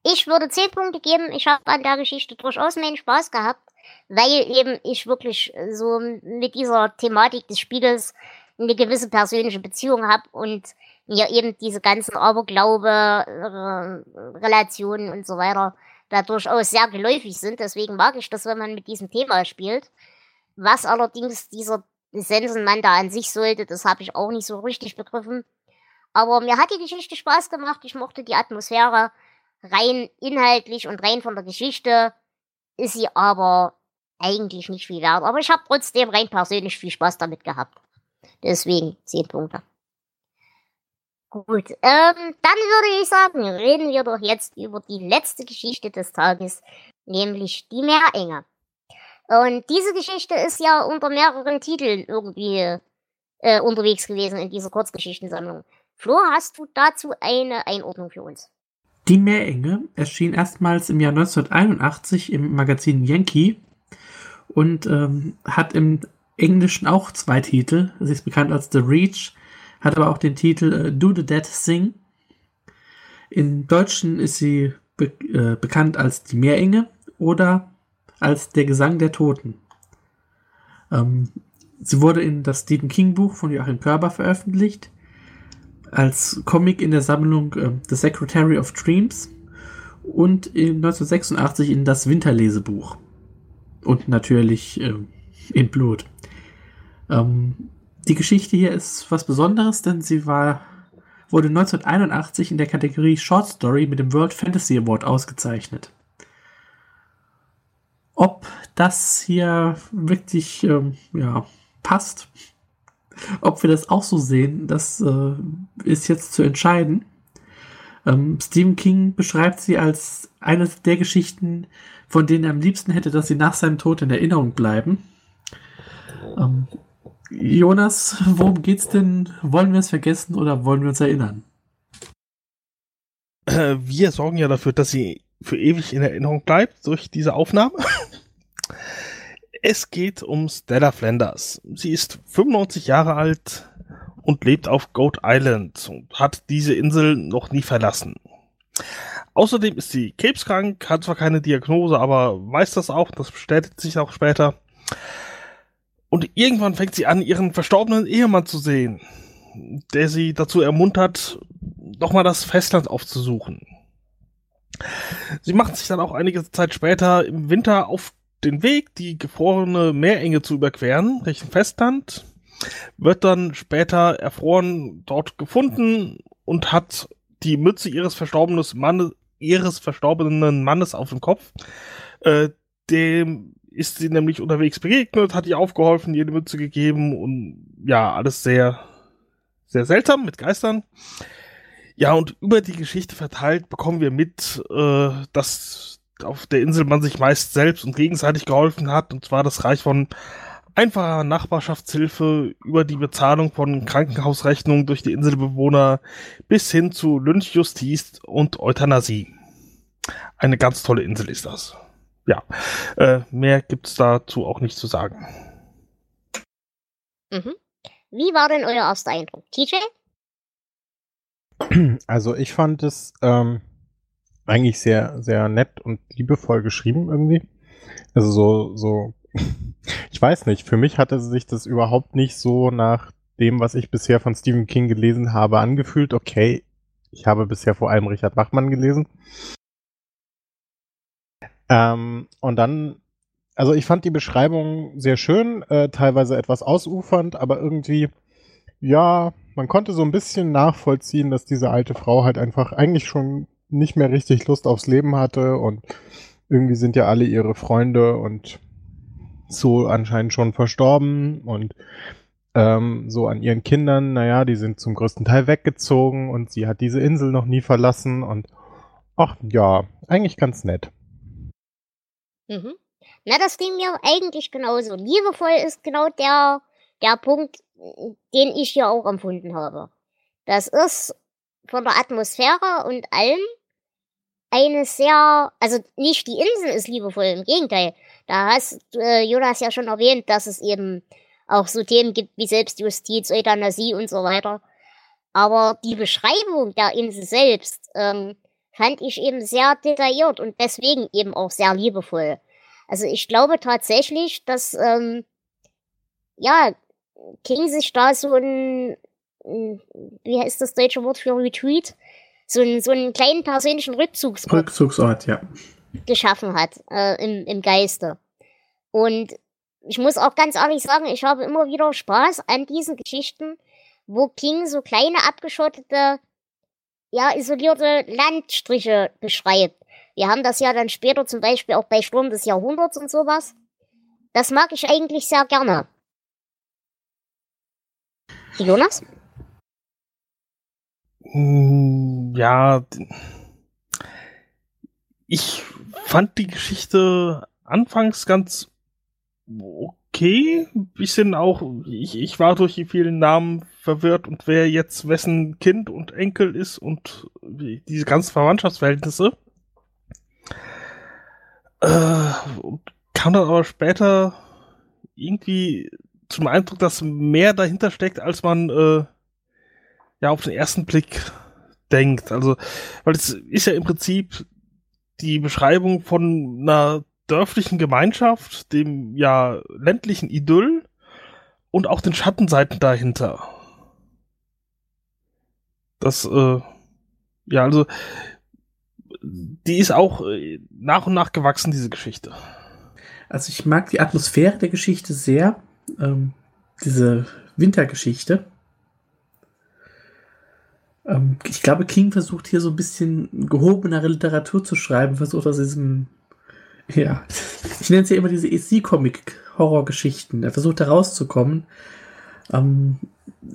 Ich würde 10 Punkte geben. Ich habe an der Geschichte durchaus meinen Spaß gehabt, weil eben ich wirklich so mit dieser Thematik des Spiegels eine gewisse persönliche Beziehung habe und ja eben diese ganzen Aberglaube, äh, Relationen und so weiter da durchaus sehr geläufig sind. Deswegen mag ich das, wenn man mit diesem Thema spielt. Was allerdings dieser Sensenmann da an sich sollte, das habe ich auch nicht so richtig begriffen. Aber mir hat die Geschichte Spaß gemacht. Ich mochte die Atmosphäre rein inhaltlich und rein von der Geschichte ist sie aber eigentlich nicht viel wert. Aber ich habe trotzdem rein persönlich viel Spaß damit gehabt. Deswegen 10 Punkte. Gut, ähm, dann würde ich sagen, reden wir doch jetzt über die letzte Geschichte des Tages, nämlich die Meerenge. Und diese Geschichte ist ja unter mehreren Titeln irgendwie äh, unterwegs gewesen in dieser Kurzgeschichtensammlung. Flo, hast du dazu eine Einordnung für uns? Die Meerenge erschien erstmals im Jahr 1981 im Magazin Yankee und ähm, hat im Englischen auch zwei Titel. Sie ist bekannt als The Reach hat aber auch den Titel äh, Do the Dead Sing. Im Deutschen ist sie be äh, bekannt als Die Meerenge oder als Der Gesang der Toten. Ähm, sie wurde in das Stephen King Buch von Joachim Körber veröffentlicht, als Comic in der Sammlung äh, The Secretary of Dreams und in 1986 in das Winterlesebuch. Und natürlich äh, in Blut. Ähm, die Geschichte hier ist was Besonderes, denn sie war, wurde 1981 in der Kategorie Short Story mit dem World Fantasy Award ausgezeichnet. Ob das hier wirklich ähm, ja, passt, ob wir das auch so sehen, das äh, ist jetzt zu entscheiden. Ähm, Stephen King beschreibt sie als eine der Geschichten, von denen er am liebsten hätte, dass sie nach seinem Tod in Erinnerung bleiben. Ähm, Jonas, worum geht's denn? Wollen wir es vergessen oder wollen wir uns erinnern? Äh, wir sorgen ja dafür, dass sie für ewig in Erinnerung bleibt durch diese Aufnahme. (laughs) Es geht um Stella Flanders. Sie ist 95 Jahre alt und lebt auf Goat Island und hat diese Insel noch nie verlassen. Außerdem ist sie krebskrank, hat zwar keine Diagnose, aber weiß das auch, das bestätigt sich auch später. Und irgendwann fängt sie an, ihren verstorbenen Ehemann zu sehen, der sie dazu ermuntert, doch mal das Festland aufzusuchen. Sie macht sich dann auch einige Zeit später im Winter auf den Weg, die gefrorene Meerenge zu überqueren, Richtung Festland, wird dann später erfroren dort gefunden und hat die Mütze ihres verstorbenen Mannes, ihres verstorbenen Mannes auf dem Kopf, äh, dem ist sie nämlich unterwegs begegnet, hat ihr aufgeholfen, ihr eine Mütze gegeben und ja, alles sehr, sehr seltsam mit Geistern. Ja, und über die Geschichte verteilt bekommen wir mit, äh, dass auf der Insel man sich meist selbst und gegenseitig geholfen hat, und zwar das Reich von einfacher Nachbarschaftshilfe über die Bezahlung von Krankenhausrechnungen durch die Inselbewohner bis hin zu Lynchjustiz und Euthanasie. Eine ganz tolle Insel ist das ja, äh, mehr gibt's dazu auch nicht zu sagen. Mhm. Wie war denn euer erster Eindruck? TJ? (clears throat) Also ich fand es ähm, eigentlich sehr, sehr nett und liebevoll geschrieben irgendwie. Also so, so, (laughs) ich weiß nicht, für mich hatte sich das überhaupt nicht so nach dem, was ich bisher von Stephen King gelesen habe, angefühlt. Okay, ich habe bisher vor allem Richard Bachmann gelesen. Ähm, und dann, also ich fand die Beschreibung sehr schön, äh, teilweise etwas ausufernd, aber irgendwie, ja, man konnte so ein bisschen nachvollziehen, dass diese alte Frau halt einfach eigentlich schon nicht mehr richtig Lust aufs Leben hatte und irgendwie sind ja alle ihre Freunde und so anscheinend schon verstorben und ähm, so an ihren Kindern, naja, die sind zum größten Teil weggezogen und sie hat diese Insel noch nie verlassen und ach ja, eigentlich ganz nett. Mhm. Na, das ging mir eigentlich genauso. Liebevoll ist genau der, der Punkt, den ich hier auch empfunden habe. Das ist von der Atmosphäre und allem eine sehr, also nicht die Insel ist liebevoll, im Gegenteil. Da hast äh, Jonas ja schon erwähnt, dass es eben auch so Themen gibt wie Selbstjustiz, Euthanasie und so weiter. Aber die Beschreibung der Insel selbst ähm, fand ich eben sehr detailliert und deswegen eben auch sehr liebevoll. Also ich glaube tatsächlich, dass ähm, ja King sich da so ein wie heißt das deutsche Wort für Retreat? So einen, so einen kleinen persönlichen Rückzugsort. Rückzugsort, ja. Geschaffen hat äh, im, im Geiste. Und ich muss auch ganz ehrlich sagen, ich habe immer wieder Spaß an diesen Geschichten, wo King so kleine abgeschottete, ja, isolierte Landstriche beschreibt. Wir haben das ja dann später zum Beispiel auch bei Sturm des Jahrhunderts und sowas. Das mag ich eigentlich sehr gerne. Jonas? Hm, ja, ich fand die Geschichte anfangs ganz okay. Bisschen auch, ich, ich war durch die vielen Namen verwirrt und wer jetzt wessen Kind und Enkel ist und diese ganzen Verwandtschaftsverhältnisse. Äh, und kam dann aber später irgendwie zum Eindruck, dass mehr dahinter steckt, als man äh, ja auf den ersten Blick denkt. Also, weil es ist ja im Prinzip die Beschreibung von einer dörflichen Gemeinschaft, dem ja ländlichen Idyll und auch den Schattenseiten dahinter. Das, äh, ja, also, die ist auch äh, nach und nach gewachsen, diese Geschichte. Also ich mag die Atmosphäre der Geschichte sehr. Ähm, diese Wintergeschichte. Ähm, ich glaube, King versucht hier so ein bisschen gehobenere Literatur zu schreiben, versucht aus diesem, ja, ich nenne es ja immer diese EC-Comic-Horrorgeschichten. Er versucht da rauszukommen. Ähm,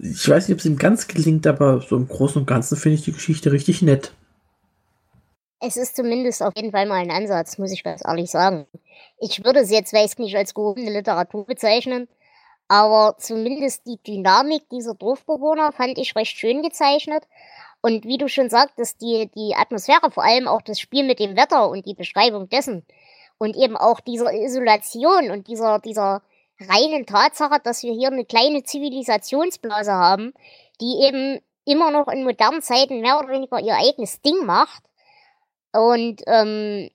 ich weiß nicht, ob es ihm ganz gelingt, aber so im Großen und Ganzen finde ich die Geschichte richtig nett. Es ist zumindest auf jeden Fall mal ein Ansatz, muss ich ganz ehrlich sagen. Ich würde es jetzt weiß nicht als gehobene Literatur bezeichnen, aber zumindest die Dynamik dieser Dorfbewohner fand ich recht schön gezeichnet. Und wie du schon sagtest, die, die Atmosphäre, vor allem auch das Spiel mit dem Wetter und die Beschreibung dessen und eben auch dieser Isolation und dieser, dieser reinen Tatsache, dass wir hier eine kleine Zivilisationsblase haben, die eben immer noch in modernen Zeiten mehr oder weniger ihr eigenes Ding macht. Und ähm,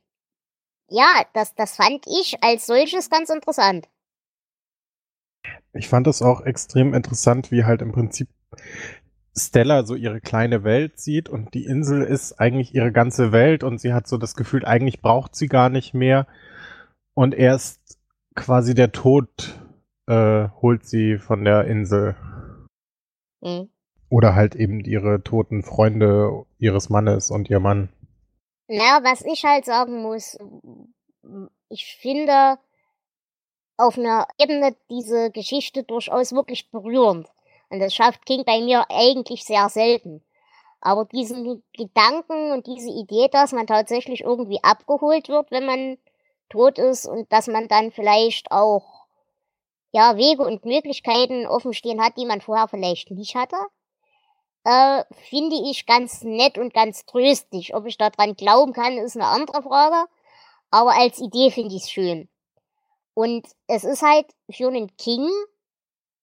ja, das, das fand ich als solches ganz interessant. Ich fand es auch extrem interessant, wie halt im Prinzip Stella so ihre kleine Welt sieht und die Insel ist eigentlich ihre ganze Welt und sie hat so das Gefühl, eigentlich braucht sie gar nicht mehr. Und erst quasi der Tod äh, holt sie von der Insel. Mhm. Oder halt eben ihre toten Freunde ihres Mannes und ihr Mann. Na, was ich halt sagen muss, ich finde, auf einer Ebene diese Geschichte durchaus wirklich berührend. Und das schafft King bei mir eigentlich sehr selten. Aber diesen Gedanken und diese Idee, dass man tatsächlich irgendwie abgeholt wird, wenn man tot ist und dass man dann vielleicht auch ja Wege und Möglichkeiten offen stehen hat, die man vorher vielleicht nicht hatte, äh, finde ich ganz nett und ganz tröstlich. Ob ich daran glauben kann, ist eine andere Frage. Aber als Idee finde ich es schön. Und es ist halt für einen King,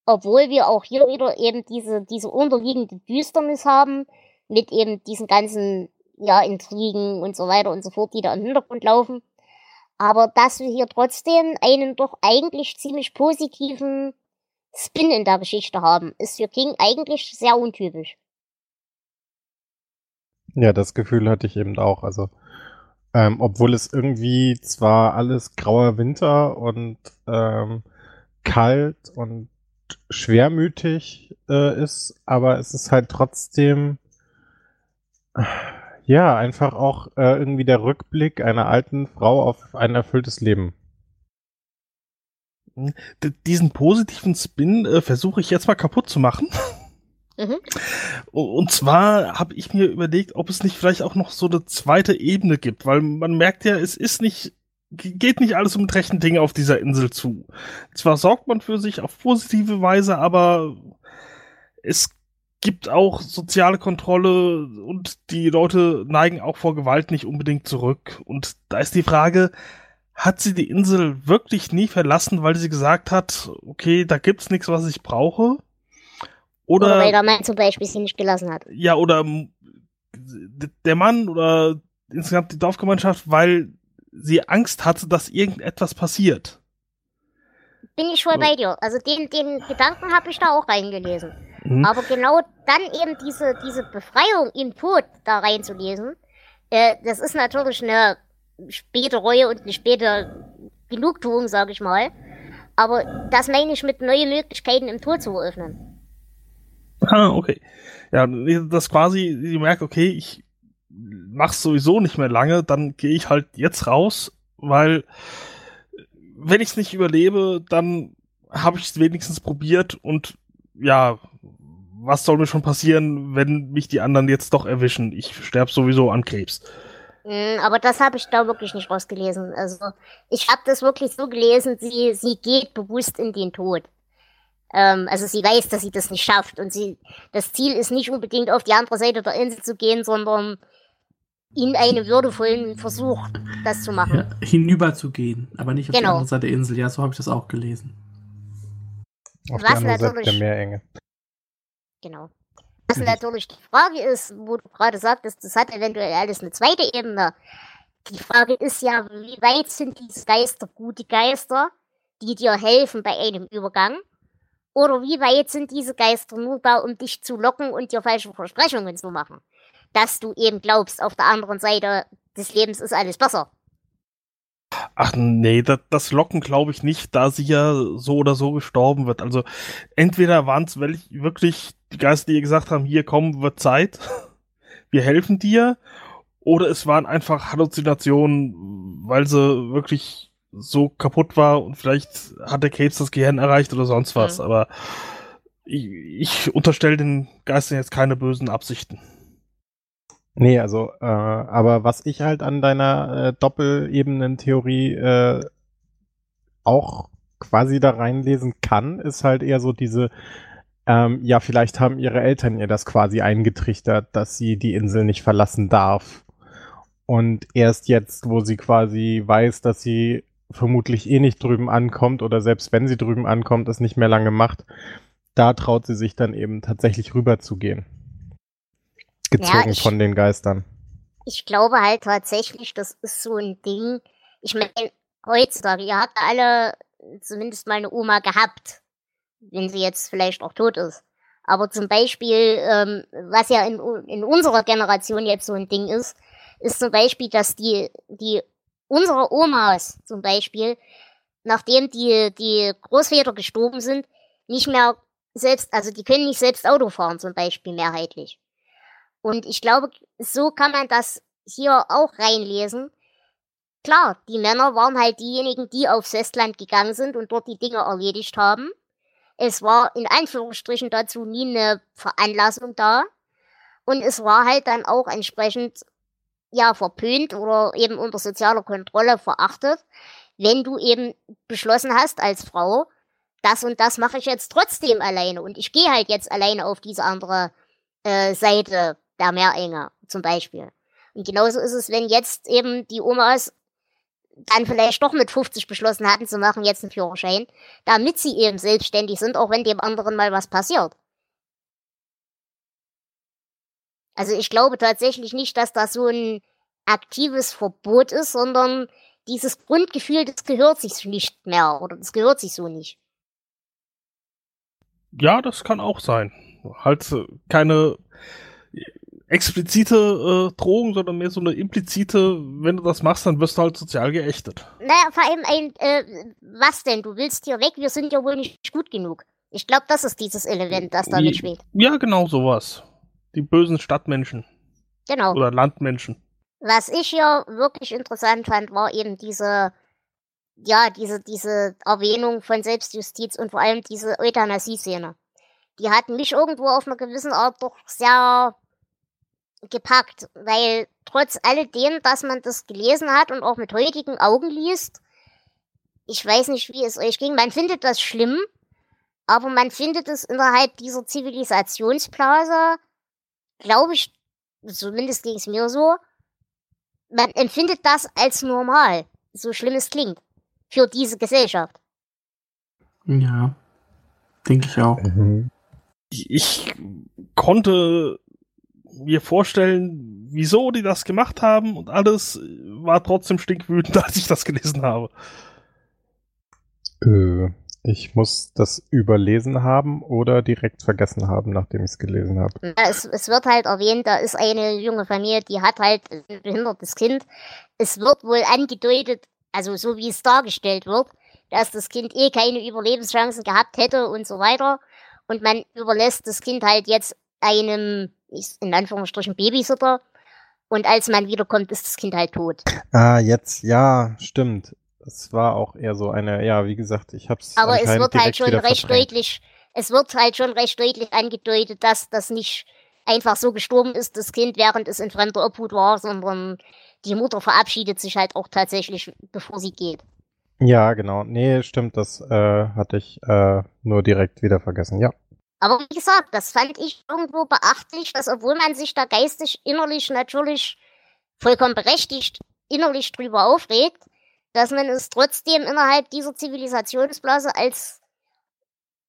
obwohl wir auch hier wieder eben diese, diese unterliegende Düsternis haben, mit eben diesen ganzen, ja, Intrigen und so weiter und so fort, die da im Hintergrund laufen. Aber dass wir hier trotzdem einen doch eigentlich ziemlich positiven Spin in der Geschichte haben, ist für King eigentlich sehr untypisch. Ja, das Gefühl hatte ich eben auch. Also ähm, obwohl es irgendwie zwar alles grauer Winter und ähm, kalt und schwermütig äh, ist, aber es ist halt trotzdem ja einfach auch äh, irgendwie der Rückblick einer alten Frau auf ein erfülltes Leben. D diesen positiven Spin äh, versuche ich jetzt mal kaputt zu machen. (laughs) Mhm. Und zwar habe ich mir überlegt, ob es nicht vielleicht auch noch so eine zweite Ebene gibt, weil man merkt ja, es ist nicht, geht nicht alles um rechten Dinge auf dieser Insel zu. Zwar sorgt man für sich auf positive Weise, aber es gibt auch soziale Kontrolle und die Leute neigen auch vor Gewalt nicht unbedingt zurück. Und da ist die Frage, hat sie die Insel wirklich nie verlassen, weil sie gesagt hat, okay, da gibt's nichts, was ich brauche? Oder, oder weil der Mann zum Beispiel sie nicht gelassen hat. Ja, oder der Mann oder insgesamt die Dorfgemeinschaft, weil sie Angst hatte, dass irgendetwas passiert. Bin ich voll bei dir. Also den, den Gedanken habe ich da auch reingelesen. Mhm. Aber genau dann eben diese, diese Befreiung im Tod da reinzulesen, äh, das ist natürlich eine späte Reue und eine späte Genugtuung, sage ich mal. Aber das meine ich mit neuen Möglichkeiten im Tod zu eröffnen. Ah, okay. Ja, das quasi, sie merkt, okay, ich mach's sowieso nicht mehr lange, dann gehe ich halt jetzt raus, weil wenn ich es nicht überlebe, dann habe ich es wenigstens probiert und ja, was soll mir schon passieren, wenn mich die anderen jetzt doch erwischen? Ich sterbe sowieso an Krebs. Mm, aber das habe ich da wirklich nicht rausgelesen. Also ich habe das wirklich so gelesen, sie, sie geht bewusst in den Tod. Ähm, also sie weiß, dass sie das nicht schafft und sie, das Ziel ist nicht unbedingt auf die andere Seite der Insel zu gehen, sondern in einem würdevollen Versuch, das zu machen. Ja, hinüber zu gehen, aber nicht auf genau. die andere Seite der Insel. Ja, so habe ich das auch gelesen. Auf Was die andere Seite der Meerenge. Genau. Was natürlich die Frage ist, wo du gerade sagtest, das hat eventuell alles eine zweite Ebene. Die Frage ist ja, wie weit sind diese Geister gute Geister, die dir helfen bei einem Übergang? Oder wie weit sind diese Geister nur da, um dich zu locken und dir falsche Versprechungen zu machen? Dass du eben glaubst, auf der anderen Seite des Lebens ist alles besser. Ach nee, das, das Locken glaube ich nicht, da sie ja so oder so gestorben wird. Also entweder waren es wirklich die Geister, die gesagt haben, hier komm, wird Zeit, (laughs) wir helfen dir, oder es waren einfach Halluzinationen, weil sie wirklich so kaputt war und vielleicht hat der Krebs das Gehirn erreicht oder sonst was. Mhm. Aber ich, ich unterstelle den Geistern jetzt keine bösen Absichten. Nee, also, äh, aber was ich halt an deiner äh, Doppelebenen-Theorie äh, auch quasi da reinlesen kann, ist halt eher so diese, ähm, ja, vielleicht haben ihre Eltern ihr das quasi eingetrichtert, dass sie die Insel nicht verlassen darf. Und erst jetzt, wo sie quasi weiß, dass sie vermutlich eh nicht drüben ankommt oder selbst wenn sie drüben ankommt, es nicht mehr lange macht, da traut sie sich dann eben tatsächlich rüber zu gehen gezogen ja, ich, von den Geistern. Ich glaube halt tatsächlich, das ist so ein Ding. Ich meine, heutzutage, ihr habt alle zumindest mal eine Oma gehabt, wenn sie jetzt vielleicht auch tot ist. Aber zum Beispiel, ähm, was ja in, in unserer Generation jetzt so ein Ding ist, ist zum Beispiel, dass die, die unsere Omas zum Beispiel, nachdem die, die Großväter gestorben sind, nicht mehr selbst, also die können nicht selbst Auto fahren zum Beispiel mehrheitlich. Und ich glaube, so kann man das hier auch reinlesen. Klar, die Männer waren halt diejenigen, die aufs Festland gegangen sind und dort die Dinge erledigt haben. Es war in Anführungsstrichen dazu nie eine Veranlassung da. Und es war halt dann auch entsprechend, ja, verpönt oder eben unter sozialer Kontrolle verachtet, wenn du eben beschlossen hast als Frau, das und das mache ich jetzt trotzdem alleine und ich gehe halt jetzt alleine auf diese andere äh, Seite der Meerenge zum Beispiel. Und genauso ist es, wenn jetzt eben die Omas dann vielleicht doch mit 50 beschlossen hatten zu machen, jetzt einen Führerschein, damit sie eben selbstständig sind, auch wenn dem anderen mal was passiert. Also ich glaube tatsächlich nicht, dass das so ein aktives Verbot ist, sondern dieses Grundgefühl, das gehört sich nicht mehr oder das gehört sich so nicht. Ja, das kann auch sein. Halt keine explizite äh, Drohung, sondern mehr so eine implizite, wenn du das machst, dann wirst du halt sozial geächtet. Naja, vor allem ein, äh, was denn? Du willst hier weg, wir sind ja wohl nicht gut genug. Ich glaube, das ist dieses Element, das da mitspielt. Ja, genau sowas. Die bösen Stadtmenschen. Genau. Oder Landmenschen. Was ich hier wirklich interessant fand, war eben diese, ja, diese, diese Erwähnung von Selbstjustiz und vor allem diese Euthanasie-Szene. Die hat mich irgendwo auf eine gewisse Art doch sehr gepackt, weil trotz alledem, dass man das gelesen hat und auch mit heutigen Augen liest, ich weiß nicht, wie es euch ging, man findet das schlimm, aber man findet es innerhalb dieser Zivilisationsblase, glaube ich, zumindest ging es mir so, man empfindet das als normal, so schlimm es klingt, für diese Gesellschaft. Ja, denke ich auch. Mhm. Ich, ich konnte mir vorstellen, wieso die das gemacht haben und alles war trotzdem stinkwütend, (laughs) als ich das gelesen habe. Äh, Ich muss das überlesen haben oder direkt vergessen haben, nachdem ich es gelesen habe. Es, es wird halt erwähnt, da ist eine junge Familie, die hat halt ein behindertes Kind. Es wird wohl angedeutet, also so wie es dargestellt wird, dass das Kind eh keine Überlebenschancen gehabt hätte und so weiter. Und man überlässt das Kind halt jetzt einem, in Anführungsstrichen, Babysitter. Und als man wiederkommt, ist das Kind halt tot. Ah, jetzt, ja, stimmt. Es war auch eher so eine, ja, wie gesagt, ich hab's. Aber es wird halt schon recht verdrängt. deutlich, es wird halt schon recht deutlich angedeutet, dass das nicht einfach so gestorben ist, das Kind, während es in fremder Obhut war, sondern die Mutter verabschiedet sich halt auch tatsächlich, bevor sie geht. Ja, genau. Nee, stimmt, das äh, hatte ich äh, nur direkt wieder vergessen. Ja. Aber wie gesagt, das fand ich irgendwo beachtlich, dass obwohl man sich da geistig, innerlich natürlich vollkommen berechtigt innerlich drüber aufregt, dass man es trotzdem innerhalb dieser Zivilisationsblase als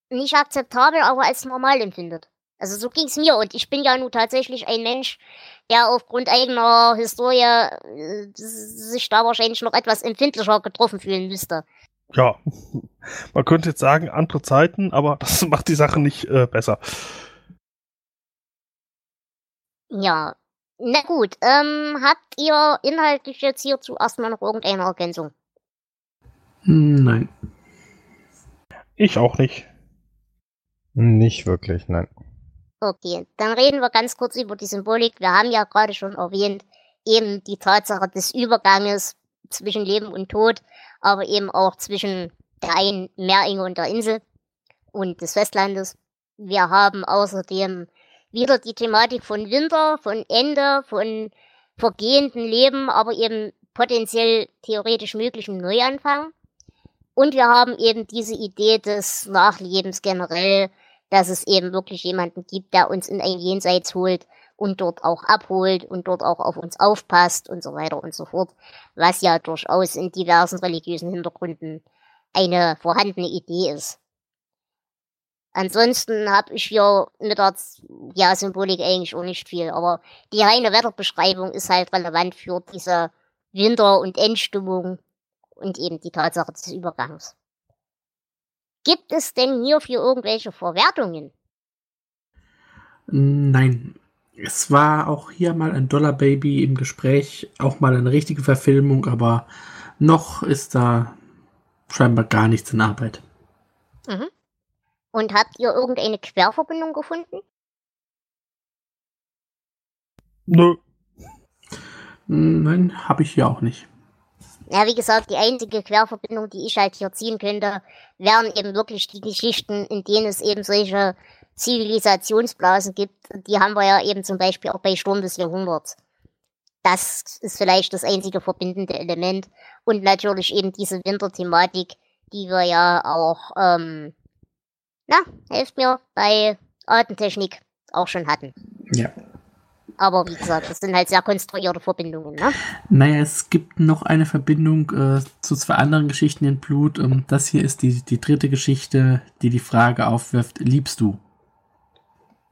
nicht akzeptabel, aber als normal empfindet. Also so ging's mir und ich bin ja nun tatsächlich ein Mensch, der aufgrund eigener Historie äh, sich da wahrscheinlich noch etwas empfindlicher getroffen fühlen müsste. Ja, man könnte jetzt sagen, andere Zeiten, aber (laughs) das macht die Sache nicht äh, besser. Ja, na gut. Ähm, habt ihr inhaltlich jetzt hierzu erstmal noch irgendeine Ergänzung? Nein. Ich auch nicht. Nicht wirklich, nein. Okay, dann reden wir ganz kurz über die Symbolik. Wir haben ja gerade schon erwähnt, eben die Tatsache des Überganges zwischen Leben und Tod, aber eben auch zwischen der einen Meeringe und der Insel und des Festlandes. Wir haben außerdem wieder die Thematik von Winter, von Ende, von vergehenden Leben, aber eben potenziell theoretisch möglichem Neuanfang. Und wir haben eben diese Idee des Nachlebens generell, dass es eben wirklich jemanden gibt, der uns in ein Jenseits holt und dort auch abholt und dort auch auf uns aufpasst und so weiter und so fort, was ja durchaus in diversen religiösen Hintergründen eine vorhandene Idee ist. Ansonsten habe ich hier mit der ja, Symbolik eigentlich auch nicht viel, aber die reine Wetterbeschreibung ist halt relevant für diese Winter- und Endstimmung und eben die Tatsache des Übergangs. Gibt es denn hierfür irgendwelche Verwertungen? Nein. Es war auch hier mal ein Dollar Baby im Gespräch, auch mal eine richtige Verfilmung, aber noch ist da scheinbar gar nichts in Arbeit. Mhm. Und habt ihr irgendeine Querverbindung gefunden? Nö. Nein, habe ich hier auch nicht. Ja, wie gesagt, die einzige Querverbindung, die ich halt hier ziehen könnte, wären eben wirklich die Geschichten, in denen es eben solche Zivilisationsblasen gibt. Die haben wir ja eben zum Beispiel auch bei Sturm des Jahrhunderts. Das ist vielleicht das einzige verbindende Element. Und natürlich eben diese Winterthematik, die wir ja auch, ähm, na, helft mir, bei Artentechnik auch schon hatten. Ja. Aber wie gesagt, das sind halt sehr konstruierte Verbindungen, ne? Naja, es gibt noch eine Verbindung äh, zu zwei anderen Geschichten in Blut. Ähm, das hier ist die, die dritte Geschichte, die die Frage aufwirft, liebst du?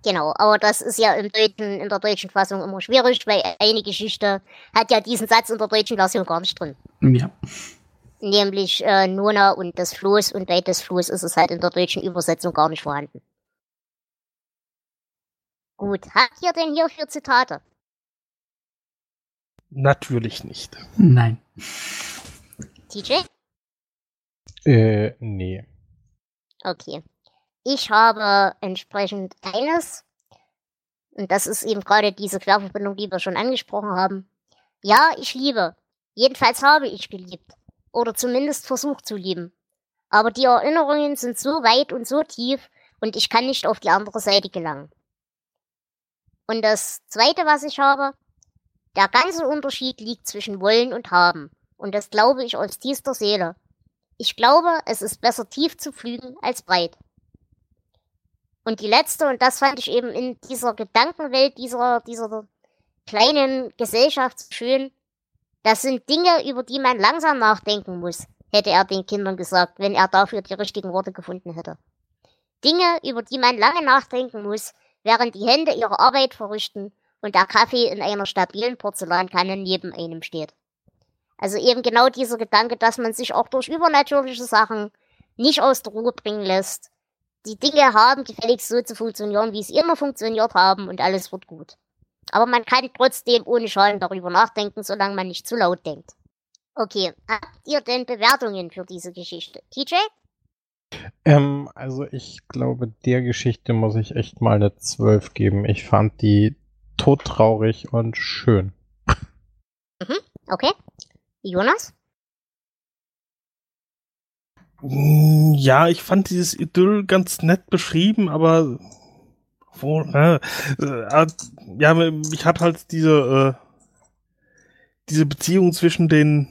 Genau, aber das ist ja im Deutschen, in der deutschen Fassung immer schwierig, weil eine Geschichte hat ja diesen Satz in der deutschen Version gar nicht drin. Ja. Nämlich äh, Nona und das Floß und bei des Floß ist es halt in der deutschen Übersetzung gar nicht vorhanden. Gut, habt ihr denn hierfür Zitate? Natürlich nicht. Nein. TJ? Äh, nee. Okay. Ich habe entsprechend eines, und das ist eben gerade diese Querverbindung, die wir schon angesprochen haben. Ja, ich liebe. Jedenfalls habe ich geliebt. Oder zumindest versucht zu lieben. Aber die Erinnerungen sind so weit und so tief, und ich kann nicht auf die andere Seite gelangen. Und das zweite, was ich habe, der ganze Unterschied liegt zwischen wollen und haben. Und das glaube ich aus tiefster Seele. Ich glaube, es ist besser tief zu pflügen als breit. Und die letzte, und das fand ich eben in dieser Gedankenwelt, dieser, dieser kleinen Gesellschaft schön, das sind Dinge, über die man langsam nachdenken muss, hätte er den Kindern gesagt, wenn er dafür die richtigen Worte gefunden hätte. Dinge, über die man lange nachdenken muss, während die Hände ihre Arbeit verrichten und der Kaffee in einer stabilen Porzellankanne neben einem steht. Also eben genau dieser Gedanke, dass man sich auch durch übernatürliche Sachen nicht aus der Ruhe bringen lässt. Die Dinge haben gefälligst so zu funktionieren, wie sie immer funktioniert haben und alles wird gut. Aber man kann trotzdem ohne Schaden darüber nachdenken, solange man nicht zu laut denkt. Okay, habt ihr denn Bewertungen für diese Geschichte? TJ? Ähm, also ich glaube, der Geschichte muss ich echt mal eine 12 geben. Ich fand die todtraurig und schön. Mhm, okay. Jonas? Mm, Ja, ich fand dieses Idyll ganz nett beschrieben, aber wo, äh, äh, ja, mich hat halt diese äh, diese Beziehung zwischen den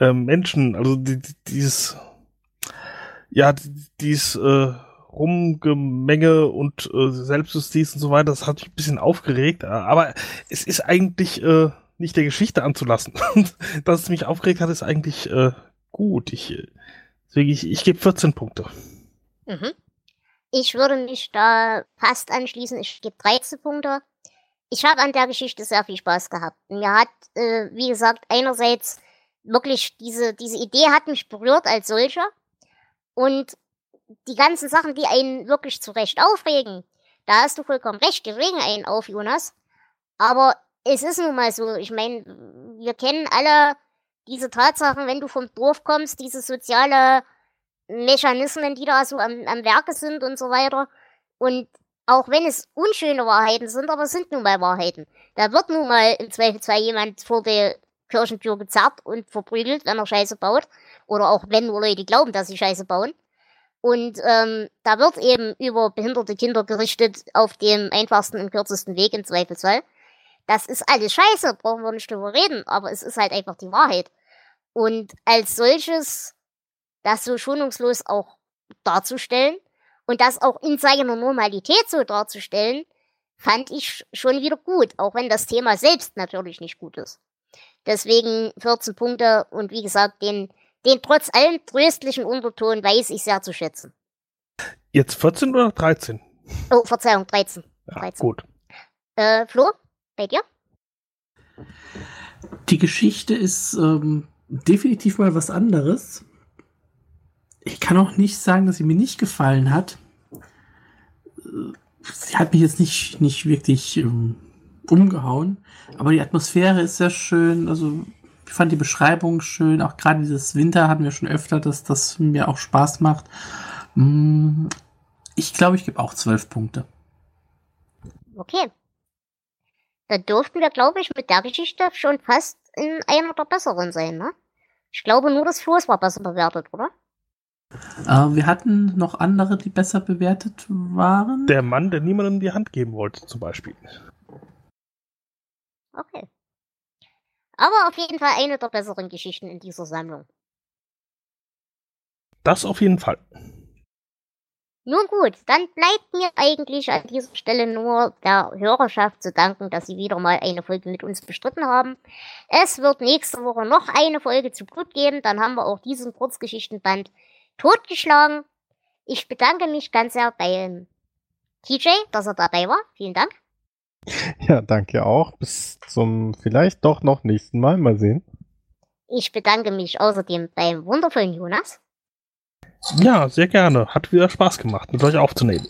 äh, Menschen, also die, die, dieses ja, die- dieses äh, Rumgemenge und äh, Selbstjustiz und so weiter, das hat mich ein bisschen aufgeregt, äh, aber es ist eigentlich äh, nicht der Geschichte anzulassen. (laughs) Dass es mich aufgeregt hat, ist eigentlich äh, gut. Ich, deswegen, ich, ich gebe 14 Punkte. Mhm. Ich würde mich da fast anschließen. Ich gebe 13 Punkte. Ich habe an der Geschichte sehr viel Spaß gehabt. Mir hat, äh, wie gesagt, einerseits wirklich diese, diese Idee hat mich berührt als solcher. Und die ganzen Sachen, die einen wirklich zu Recht aufregen, da hast du vollkommen recht, die regen einen auf, Jonas. Aber es ist nun mal so, ich meine, wir kennen alle diese Tatsachen, wenn du vom Dorf kommst, diese soziale Mechanismen, die da so am, am Werke sind und so weiter. Und auch wenn es unschöne Wahrheiten sind, aber es sind nun mal Wahrheiten. Da wird nun mal im Zweifelsfall jemand vor der Kirchentür gezerrt und verprügelt, wenn er Scheiße baut. Oder auch wenn nur Leute glauben, dass sie Scheiße bauen. Und ähm, da wird eben über behinderte Kinder gerichtet auf dem einfachsten und kürzesten Weg im Zweifelsfall. Das ist alles scheiße, brauchen wir nicht drüber reden, aber es ist halt einfach die Wahrheit. Und als solches das so schonungslos auch darzustellen und das auch in seiner Normalität so darzustellen, fand ich schon wieder gut, auch wenn das Thema selbst natürlich nicht gut ist. Deswegen 14 Punkte und wie gesagt, den, den trotz allem tröstlichen Unterton weiß ich sehr zu schätzen. Jetzt 14 oder 13? Oh, Verzeihung, 13. Ja, 13. gut. Äh, Flo, bei dir? Die Geschichte ist ähm, definitiv mal was anderes. Ich kann auch nicht sagen, dass sie mir nicht gefallen hat. Sie hat mich jetzt nicht, nicht wirklich ähm, umgehauen, aber die Atmosphäre ist sehr schön. Also ich fand die Beschreibung schön. Auch gerade dieses Winter hatten wir schon öfter, dass das mir auch Spaß macht. Mm, Ich glaube, ich gebe auch zwölf Punkte. Okay. Da durften wir, glaube ich, mit der Geschichte schon fast in einer der besseren sein, ne? Ich glaube nur, das Floß war besser bewertet, oder? Äh, wir hatten noch andere, die besser bewertet waren. Der Mann, der niemandem die Hand geben wollte, zum Beispiel. Okay. Aber auf jeden Fall eine der besseren Geschichten in dieser Sammlung. Das auf jeden Fall. Nun gut, dann bleibt mir eigentlich an dieser Stelle nur der Hörerschaft zu danken, dass sie wieder mal eine Folge mit uns bestritten haben. Es wird nächste Woche noch eine Folge zu Blut geben, dann haben wir auch diesen Kurzgeschichtenband totgeschlagen. Ich bedanke mich ganz sehr beim TJ, dass er dabei war. Vielen Dank. Ja, danke auch. Bis zum vielleicht doch noch nächsten Mal. Mal sehen. Ich bedanke mich außerdem beim wundervollen Jonas. Ja, sehr gerne. Hat wieder Spaß gemacht, mit euch aufzunehmen.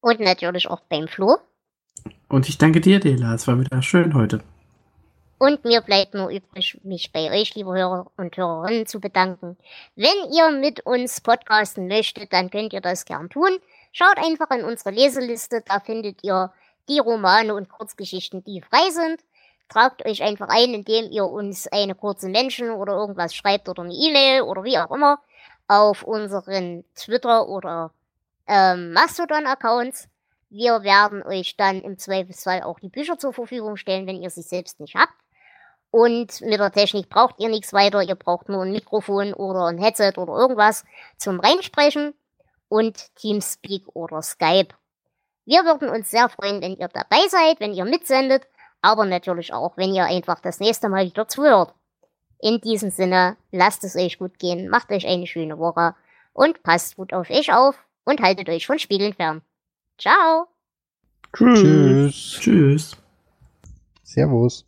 Und natürlich auch beim Flo. Und ich danke dir, Dela. Es war wieder schön heute. Und mir bleibt nur übrig, mich bei euch, liebe Hörer und Hörerinnen, zu bedanken. Wenn ihr mit uns podcasten möchtet, dann könnt ihr das gern tun. Schaut einfach in unsere Leseliste, da findet ihr die Romane und Kurzgeschichten, die frei sind. Tragt euch einfach ein, indem ihr uns eine kurze Menschen oder irgendwas schreibt oder eine E-Mail oder wie auch immer auf unseren Twitter oder ähm, Mastodon-Accounts. Wir werden euch dann im Zweifelsfall auch die Bücher zur Verfügung stellen, wenn ihr sie selbst nicht habt. Und mit der Technik braucht ihr nichts weiter. Ihr braucht nur ein Mikrofon oder ein Headset oder irgendwas zum Reinsprechen und Teamspeak oder Skype. Wir würden uns sehr freuen, wenn ihr dabei seid, wenn ihr mitsendet, aber natürlich auch, wenn ihr einfach das nächste Mal wieder zuhört. In diesem Sinne, lasst es euch gut gehen, macht euch eine schöne Woche und passt gut auf euch auf und haltet euch von Spiegeln fern. Ciao! Tschüss. Tschüss. Servus.